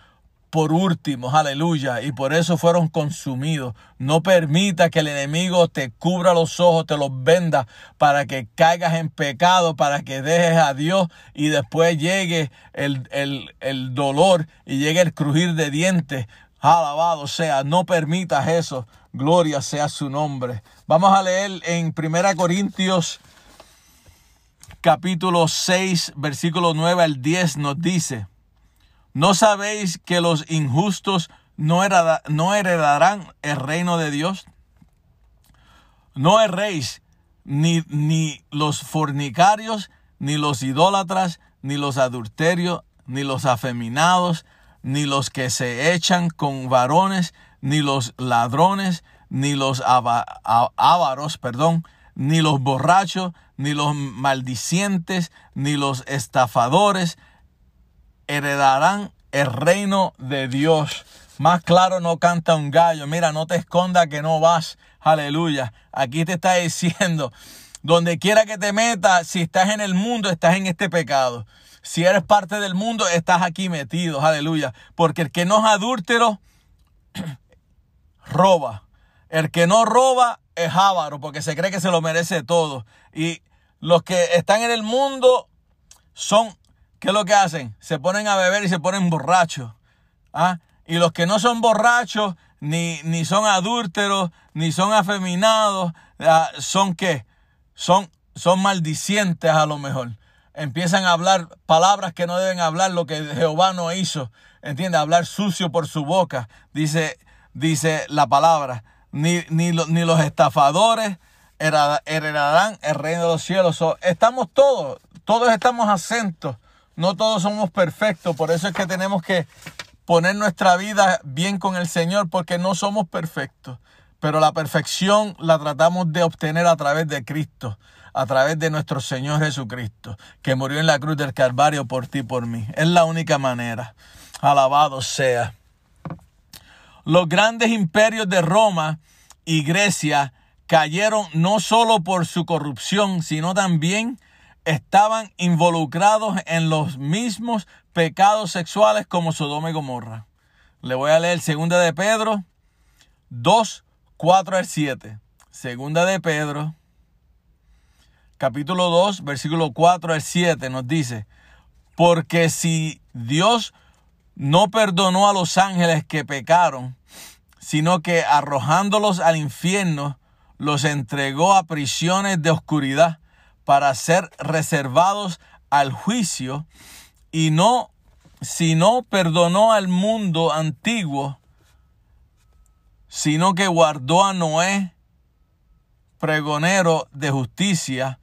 C: por último, aleluya, y por eso fueron consumidos. No permita que el enemigo te cubra los ojos, te los venda para que caigas en pecado, para que dejes a Dios y después llegue el, el, el dolor y llegue el crujir de dientes. Alabado sea, no permitas eso. Gloria sea su nombre. Vamos a leer en 1 Corintios capítulo 6, versículo 9 al 10 nos dice, ¿no sabéis que los injustos no, no heredarán el reino de Dios? No erréis, ni, ni los fornicarios, ni los idólatras, ni los adulterios, ni los afeminados, ni los que se echan con varones, ni los ladrones, ni los ávaros, perdón, ni los borrachos, ni los maldicientes, ni los estafadores heredarán el reino de Dios. Más claro no canta un gallo. Mira, no te esconda que no vas. Aleluya. Aquí te está diciendo, donde quiera que te metas, si estás en el mundo, estás en este pecado. Si eres parte del mundo, estás aquí metido. Aleluya. Porque el que no es adúltero, roba. El que no roba es avaro porque se cree que se lo merece todo. Y los que están en el mundo son, ¿qué es lo que hacen? Se ponen a beber y se ponen borrachos. ¿ah? Y los que no son borrachos, ni, ni son adúlteros, ni son afeminados, ¿ah? son qué? Son, son maldicientes a lo mejor. Empiezan a hablar palabras que no deben hablar, lo que Jehová no hizo. ¿Entiendes? Hablar sucio por su boca. Dice dice la palabra, ni, ni, ni los estafadores heredarán el reino de los cielos. estamos todos, todos estamos acentos, no todos somos perfectos, por eso es que tenemos que poner nuestra vida bien con el Señor, porque no somos perfectos, pero la perfección la tratamos de obtener a través de Cristo, a través de nuestro Señor Jesucristo, que murió en la cruz del Calvario por ti y por mí. Es la única manera. Alabado sea. Los grandes imperios de Roma y Grecia cayeron no solo por su corrupción, sino también estaban involucrados en los mismos pecados sexuales como Sodoma y Gomorra. Le voy a leer segunda de Pedro 2, 4 al 7. Segunda de Pedro, capítulo 2, versículo 4 al 7 nos dice, porque si Dios no perdonó a los ángeles que pecaron, sino que arrojándolos al infierno, los entregó a prisiones de oscuridad para ser reservados al juicio, y no, sino perdonó al mundo antiguo, sino que guardó a Noé, pregonero de justicia,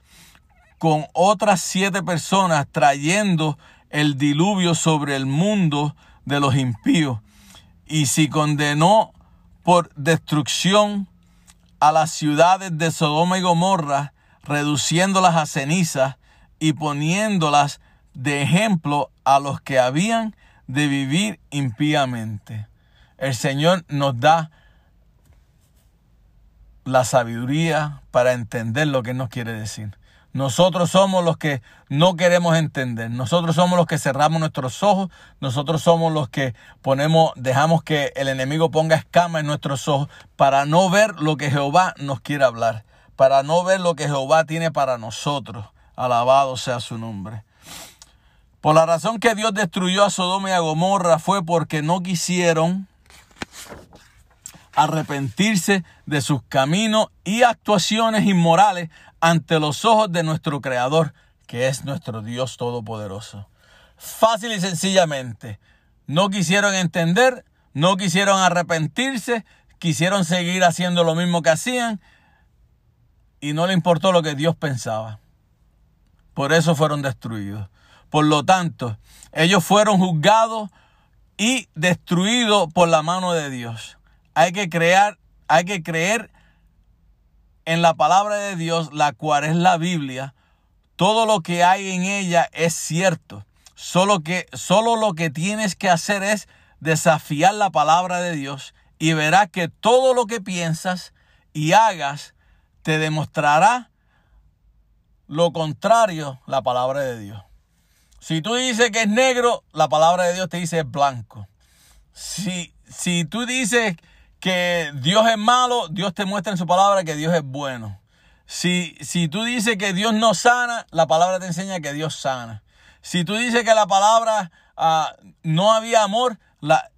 C: con otras siete personas, trayendo el diluvio sobre el mundo de los impíos. Y si condenó por destrucción a las ciudades de Sodoma y Gomorra, reduciéndolas a cenizas y poniéndolas de ejemplo a los que habían de vivir impíamente. El Señor nos da la sabiduría para entender lo que nos quiere decir. Nosotros somos los que no queremos entender. Nosotros somos los que cerramos nuestros ojos. Nosotros somos los que ponemos, dejamos que el enemigo ponga escama en nuestros ojos para no ver lo que Jehová nos quiere hablar, para no ver lo que Jehová tiene para nosotros. Alabado sea su nombre. Por la razón que Dios destruyó a Sodoma y a Gomorra fue porque no quisieron arrepentirse de sus caminos y actuaciones inmorales ante los ojos de nuestro Creador, que es nuestro Dios Todopoderoso. Fácil y sencillamente, no quisieron entender, no quisieron arrepentirse, quisieron seguir haciendo lo mismo que hacían y no le importó lo que Dios pensaba. Por eso fueron destruidos. Por lo tanto, ellos fueron juzgados y destruidos por la mano de Dios. Hay que crear, hay que creer en la palabra de Dios, la cual es la Biblia. Todo lo que hay en ella es cierto. Solo que solo lo que tienes que hacer es desafiar la palabra de Dios y verás que todo lo que piensas y hagas te demostrará lo contrario la palabra de Dios. Si tú dices que es negro, la palabra de Dios te dice es blanco. Si, si tú dices que Dios es malo, Dios te muestra en su palabra que Dios es bueno. Si, si tú dices que Dios no sana, la palabra te enseña que Dios sana. Si tú dices que la palabra ah, no había amor, la,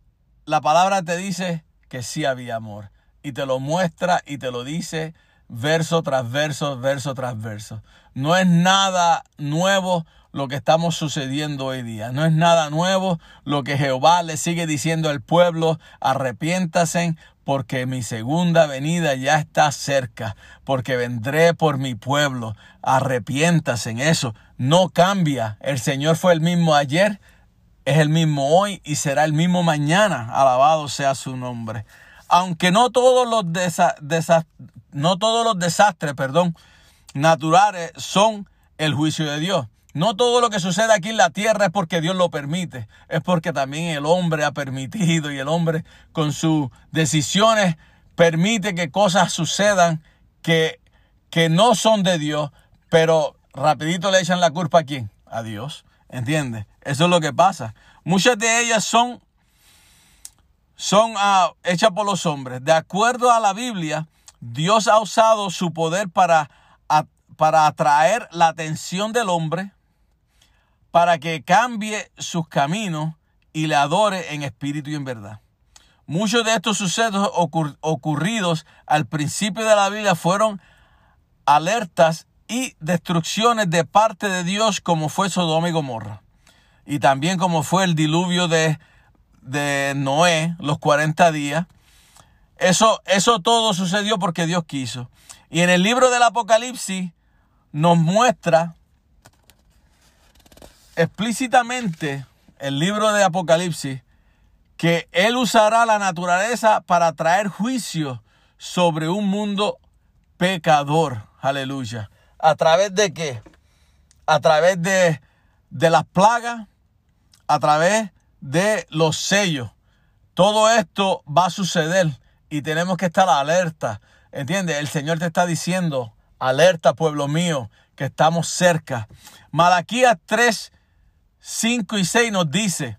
C: la palabra te dice que sí había amor. Y te lo muestra y te lo dice verso tras verso, verso tras verso. No es nada nuevo lo que estamos sucediendo hoy día. No es nada nuevo lo que Jehová le sigue diciendo al pueblo, arrepiéntase porque mi segunda venida ya está cerca, porque vendré por mi pueblo. Arrepiéntase en eso. No cambia. El Señor fue el mismo ayer, es el mismo hoy y será el mismo mañana. Alabado sea su nombre. Aunque no todos los no todos los desastres, perdón, naturales son el juicio de Dios. No todo lo que sucede aquí en la tierra es porque Dios lo permite, es porque también el hombre ha permitido y el hombre con sus decisiones permite que cosas sucedan que, que no son de Dios, pero rapidito le echan la culpa a quién? A Dios. ¿Entiendes? Eso es lo que pasa. Muchas de ellas son, son uh, hechas por los hombres. De acuerdo a la Biblia, Dios ha usado su poder para, para atraer la atención del hombre, para que cambie sus caminos y le adore en espíritu y en verdad. Muchos de estos sucesos ocurridos al principio de la Biblia fueron alertas y destrucciones de parte de Dios como fue Sodoma y Gomorra. Y también como fue el diluvio de, de Noé, los 40 días, eso, eso todo sucedió porque Dios quiso. Y en el libro del Apocalipsis nos muestra explícitamente el libro de Apocalipsis que Él usará la naturaleza para traer juicio sobre un mundo pecador. Aleluya. ¿A través de qué? A través de, de las plagas, a través de los sellos. Todo esto va a suceder y tenemos que estar alerta. ¿Entiendes? El Señor te está diciendo, alerta pueblo mío, que estamos cerca. Malaquías 3, 5 y 6 nos dice,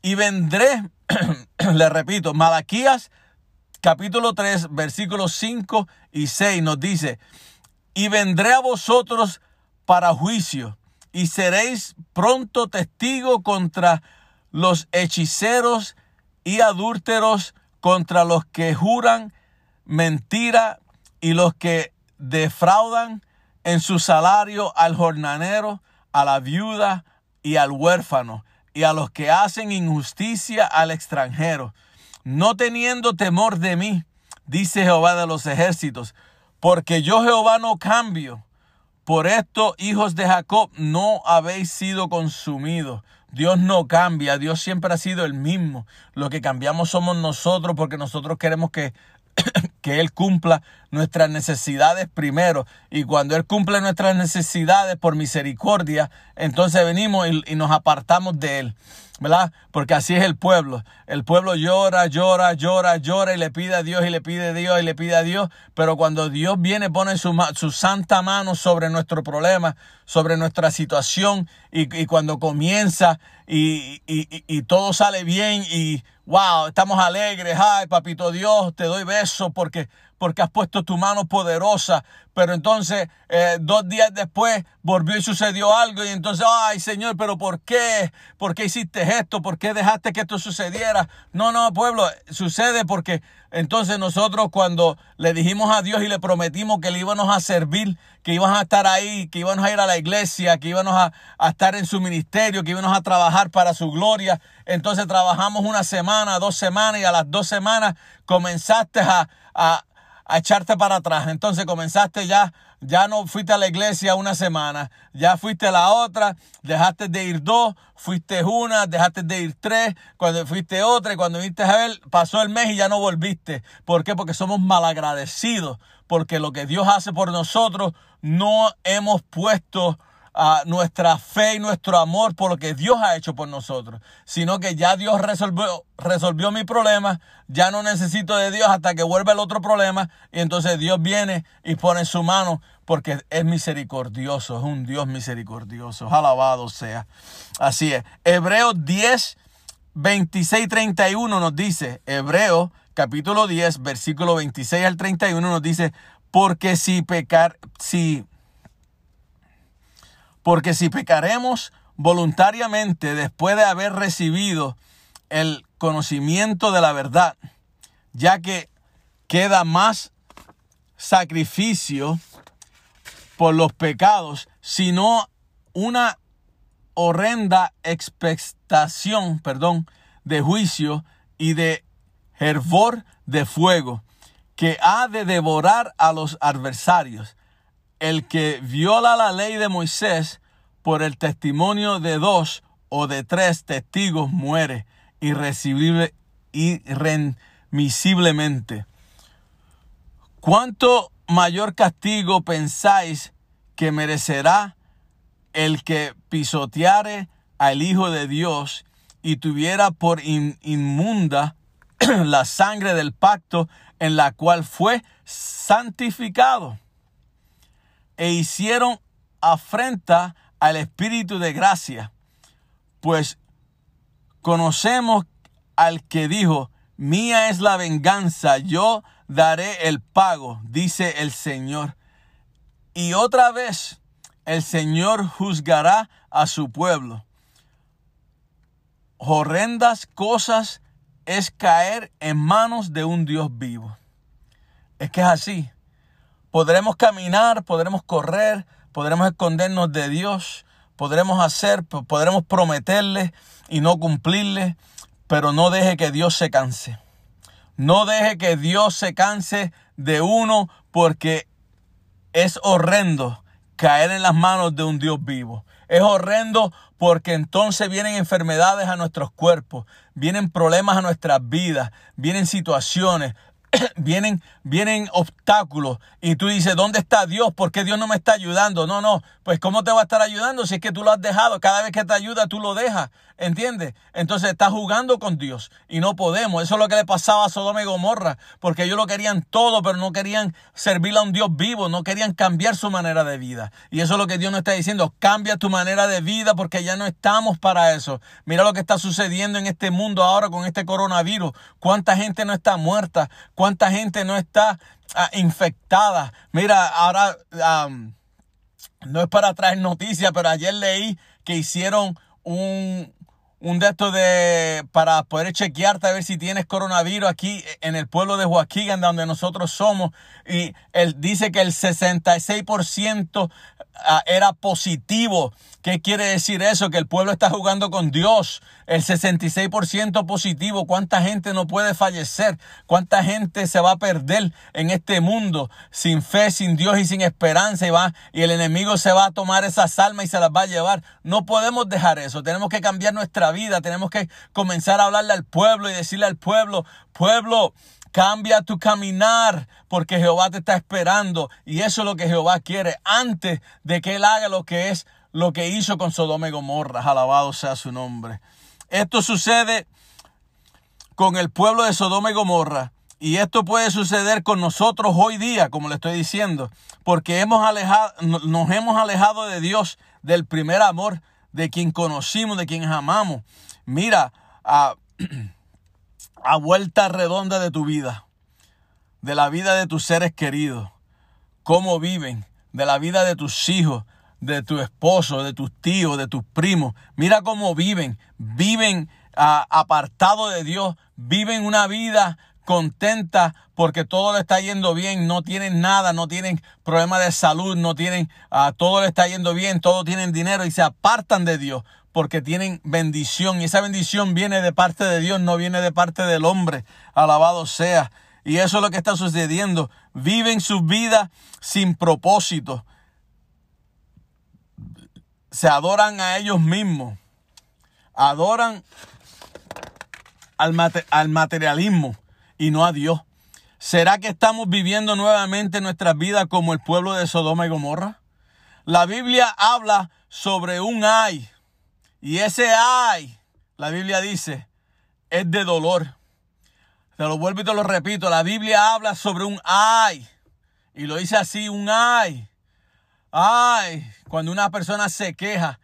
C: y vendré, le repito, Malaquías capítulo 3, versículos 5 y 6 nos dice, y vendré a vosotros para juicio, y seréis pronto testigo contra los hechiceros y adúlteros contra los que juran mentira y los que defraudan en su salario al jornalero, a la viuda y al huérfano, y a los que hacen injusticia al extranjero, no teniendo temor de mí, dice Jehová de los ejércitos, porque yo Jehová no cambio. Por esto, hijos de Jacob, no habéis sido consumidos. Dios no cambia, Dios siempre ha sido el mismo. Lo que cambiamos somos nosotros porque nosotros queremos que, que Él cumpla nuestras necesidades primero. Y cuando Él cumple nuestras necesidades por misericordia, entonces venimos y, y nos apartamos de Él. ¿Verdad? Porque así es el pueblo. El pueblo llora, llora, llora, llora y le pide a Dios y le pide a Dios y le pide a Dios. Pero cuando Dios viene, pone su, santa mano sobre nuestro problema, sobre nuestra situación y, cuando comienza y, y, todo sale bien y wow, estamos alegres, ay papito Dios, te doy besos porque, porque has puesto tu mano poderosa. Pero entonces, eh, dos días después, volvió y sucedió algo. Y entonces, ay Señor, pero ¿por qué? ¿Por qué hiciste esto? ¿Por qué dejaste que esto sucediera? No, no, pueblo, sucede porque entonces nosotros cuando le dijimos a Dios y le prometimos que le íbamos a servir, que íbamos a estar ahí, que íbamos a ir a la iglesia, que íbamos a, estar en su ministerio, que íbamos a trabajar para su gloria, entonces trabajamos una semana, dos semanas y a las dos semanas comenzaste a, a echarte para atrás. Entonces comenzaste ya, ya no fuiste a la iglesia una semana, ya fuiste a la otra, dejaste de ir dos, fuiste una, dejaste de ir tres, cuando fuiste otra y cuando viste a ver, pasó el mes y ya no volviste. ¿Por qué? Porque somos malagradecidos, porque lo que Dios hace por nosotros no hemos puesto nuestra fe y nuestro amor por lo que Dios ha hecho por nosotros, sino que ya Dios resolvió, resolvió mi problema, ya no necesito de Dios hasta que vuelva el otro problema y entonces Dios viene y pone su mano porque es misericordioso, es un Dios misericordioso, alabado sea. Así es. Hebreos 10, 26, 31 nos dice, Hebreo capítulo 10, versículo 26 al 31 nos dice, porque si pecar, si porque si pecaremos voluntariamente después de haber recibido el conocimiento de la verdad, ya que queda más sacrificio por los pecados, sino una horrenda expectación, perdón, de juicio y de hervor de fuego que ha de devorar a los adversarios el que viola la ley de Moisés por el testimonio de dos o de tres testigos muere irresistible, irremisiblemente. ¿Cuánto mayor castigo pensáis que merecerá el que pisoteare al Hijo de Dios y tuviera por inmunda la sangre del pacto en la cual fue santificado? E hicieron afrenta al Espíritu de gracia, pues conocemos al que dijo, mía es la venganza, yo daré el pago, dice el Señor. Y otra vez el Señor juzgará a su pueblo. Horrendas cosas es caer en manos de un Dios vivo. Es que es así. Podremos caminar, podremos correr, podremos escondernos de Dios, podremos hacer, podremos prometerle y no cumplirle, pero no deje que Dios se canse. No deje que Dios se canse de uno porque es horrendo caer en las manos de un Dios vivo. Es horrendo porque entonces vienen enfermedades a nuestros cuerpos, vienen problemas a nuestras vidas, vienen situaciones, vienen, vienen obstáculos y tú dices, ¿dónde está Dios? ¿Por qué Dios no me está ayudando? No, no, pues ¿cómo te va a estar ayudando si es que tú lo has dejado? Cada vez que te ayuda, tú lo dejas, ¿entiendes? Entonces estás jugando con Dios y no podemos. Eso es lo que le pasaba a Sodoma y Gomorra, porque ellos lo querían todo, pero no querían servirle a un Dios vivo, no querían cambiar su manera de vida. Y eso es lo que Dios nos está diciendo, cambia tu manera de vida porque ya no estamos para eso. Mira lo que está sucediendo en este mundo ahora con este coronavirus. ¿Cuánta gente no está muerta? ¿Cuánta gente no está ah, infectada? Mira, ahora no es para traer noticias, pero ayer leí que hicieron un, un de estos de para poder chequearte a ver si tienes coronavirus aquí en el pueblo de Joaquín, donde nosotros somos. Y él dice que el 66% ah, era positivo. ¿Qué quiere decir eso? Que el pueblo está jugando con Dios. El 66% positivo. ¿Cuánta gente no puede fallecer? ¿Cuánta gente se va a perder en este mundo sin fe, sin Dios y sin esperanza? Y, va, y el enemigo se va a tomar esas almas y se las va a llevar. No podemos dejar eso. Tenemos que cambiar nuestra vida. Tenemos que comenzar a hablarle al pueblo y decirle al pueblo, pueblo, Cambia tu caminar porque Jehová te está esperando y eso es lo que Jehová quiere antes de que Él haga lo que es lo que hizo con Sodoma y Gomorra. Alabado sea su nombre. Esto sucede con el pueblo de Sodoma y Gomorra. Y esto puede suceder con nosotros hoy día, como le estoy diciendo, porque hemos alejado, nos hemos alejado de Dios, del primer amor, de quien conocimos, de quien amamos. Mira, a, a vuelta redonda de tu vida. de la vida de tus seres queridos, cómo viven, de la vida de tus hijos, de tu esposo, de tus tíos, de tus primos. Mira cómo viven. Viven ah, apartados de Dios. Viven una vida contenta porque todo le está yendo bien, no tienen nada, no tienen problemas de salud, no tienen, ah, todo le está yendo bien, todo tienen dinero y se apartan de Dios porque tienen bendición y esa bendición viene de parte de Dios, no viene de parte del hombre. Alabado sea. Y eso es lo que está sucediendo. Viven su vida sin propósito se adoran a ellos mismos, adoran al, al, materialismo y no a Dios. ¿Será que estamos viviendo nuevamente nuestras vidas como el pueblo de Sodoma y Gomorra? La Biblia habla sobre un ay. Y ese ay, la Biblia dice, es de dolor. Te lo vuelvo y te lo repito. La Biblia habla sobre un ay. Y lo dice así, un ay. Ay, cuando una persona se queja,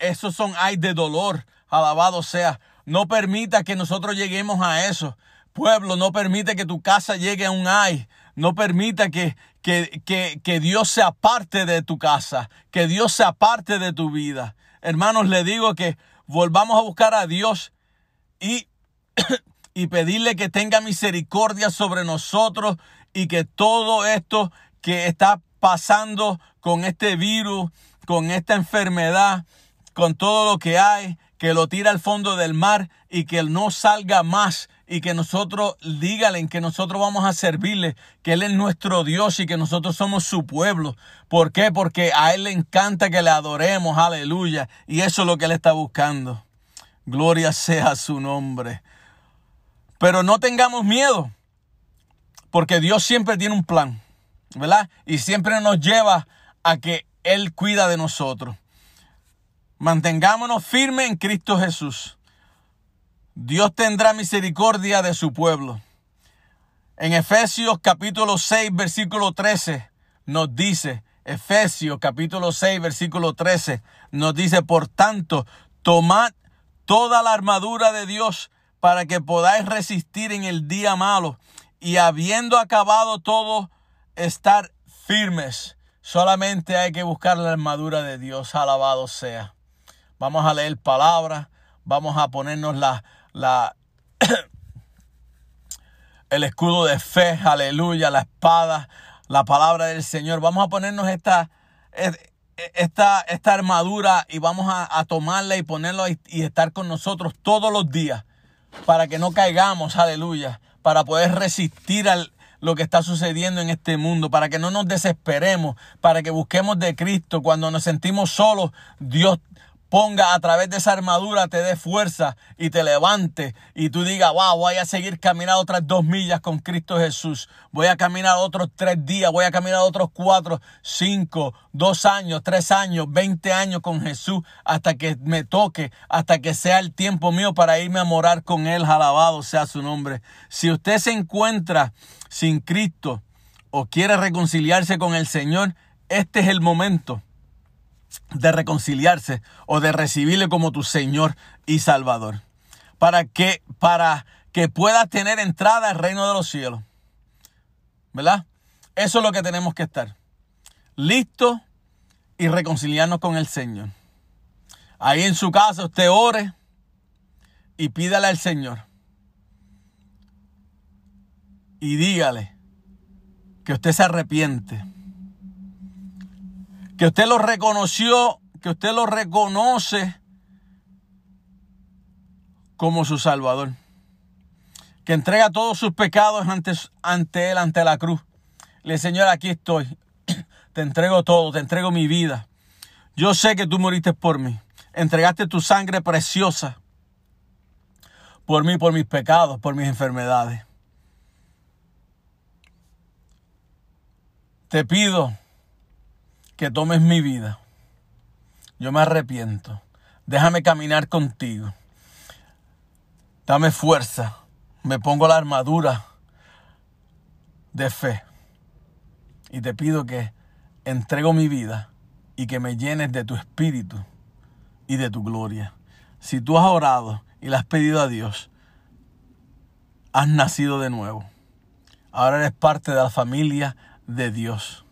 C: esos son ay de dolor. Alabado sea. No permita que nosotros lleguemos a eso. Pueblo, no permite que tu casa llegue a un ay. No permita que, que, que, que Dios se aparte de tu casa, que Dios se aparte de tu vida. Hermanos, le digo que volvamos a buscar a Dios y, y pedirle que tenga misericordia sobre nosotros y que todo esto que está pasando con este virus, con esta enfermedad, con todo lo que hay, que lo tira al fondo del mar y que no salga más y que nosotros dígalen que nosotros vamos a servirle, que Él es nuestro Dios y que nosotros somos su pueblo. ¿Por qué? Porque a Él le encanta que le adoremos, aleluya. Y eso es lo que Él está buscando. Gloria sea su nombre. Pero no tengamos miedo, porque Dios siempre tiene un plan. ¿verdad? Y siempre nos lleva a que Él cuida de nosotros. Mantengámonos firmes en Cristo Jesús. Dios tendrá misericordia de su pueblo. En Efesios capítulo 6, versículo 13, nos dice, Efesios capítulo 6, versículo 13, nos dice, por tanto, tomad toda la armadura de Dios para que podáis resistir en el día malo y habiendo acabado todo, estar firmes. Solamente hay que buscar la armadura de Dios. Alabado sea. Vamos a leer palabra. Vamos a ponernos la, la el escudo de fe. Aleluya. La espada. La palabra del Señor. Vamos a ponernos esta, esta, esta armadura y vamos a, tomarla y ponerla y, estar con nosotros todos los días. Para que no caigamos. Aleluya. Para poder resistir al, lo que está sucediendo en este mundo, para que no nos desesperemos, para que busquemos de Cristo. Cuando nos sentimos solos, Dios ponga a través de esa armadura, te dé fuerza y te levante y tú digas, wow, voy a seguir caminando otras dos millas con Cristo Jesús. Voy a caminar otros tres días, voy a caminar otros cuatro, cinco, dos años, tres años, veinte años con Jesús hasta que me toque, hasta que sea el tiempo mío para irme a morar con Él. Alabado sea su nombre. Si usted se encuentra sin Cristo o quiere reconciliarse con el Señor, este es el momento de reconciliarse o de recibirle como tu Señor y Salvador. Para que, para que puedas tener entrada al reino de los cielos. ¿Verdad? Eso es lo que tenemos que estar. Listo y reconciliarnos con el Señor. Ahí en su casa usted ore y pídale al Señor. Y dígale que usted se arrepiente que usted lo reconoció, que usted lo reconoce como su Salvador. Que entrega todos sus pecados ante, ante Él, ante la cruz. Le Señor, aquí estoy. Te entrego todo, te entrego mi vida. Yo sé que tú moriste por mí. Entregaste tu sangre preciosa por mí, por mis pecados, por mis enfermedades. Te pido que tomes mi vida. Yo me arrepiento. Déjame caminar contigo. Dame fuerza. Me pongo la armadura de fe. Y te pido que entrego mi vida y que me llenes de tu espíritu y de tu gloria. Si tú has orado y le has pedido a Dios, has nacido de nuevo. Ahora eres parte de la familia de Dios.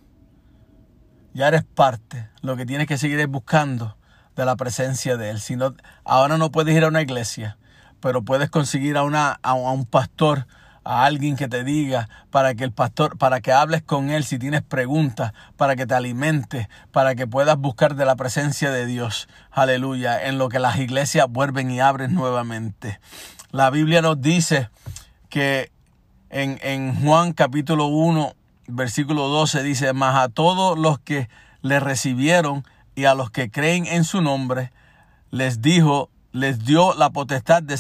C: Ya eres parte. Lo que tienes que seguir es buscando de la presencia de Él. Si no, ahora no puedes ir a una iglesia, pero puedes conseguir a, una, a un pastor a alguien que te diga, para que el pastor, para que hables con él si tienes preguntas, para que te alimente, para que puedas buscar de la presencia de Dios. Aleluya, en lo que las iglesias vuelven y abren nuevamente. La Biblia nos dice que en, en Juan capítulo 1, versículo 12 dice, mas a todos los que le recibieron y a los que creen en su nombre, les dijo, les dio la potestad de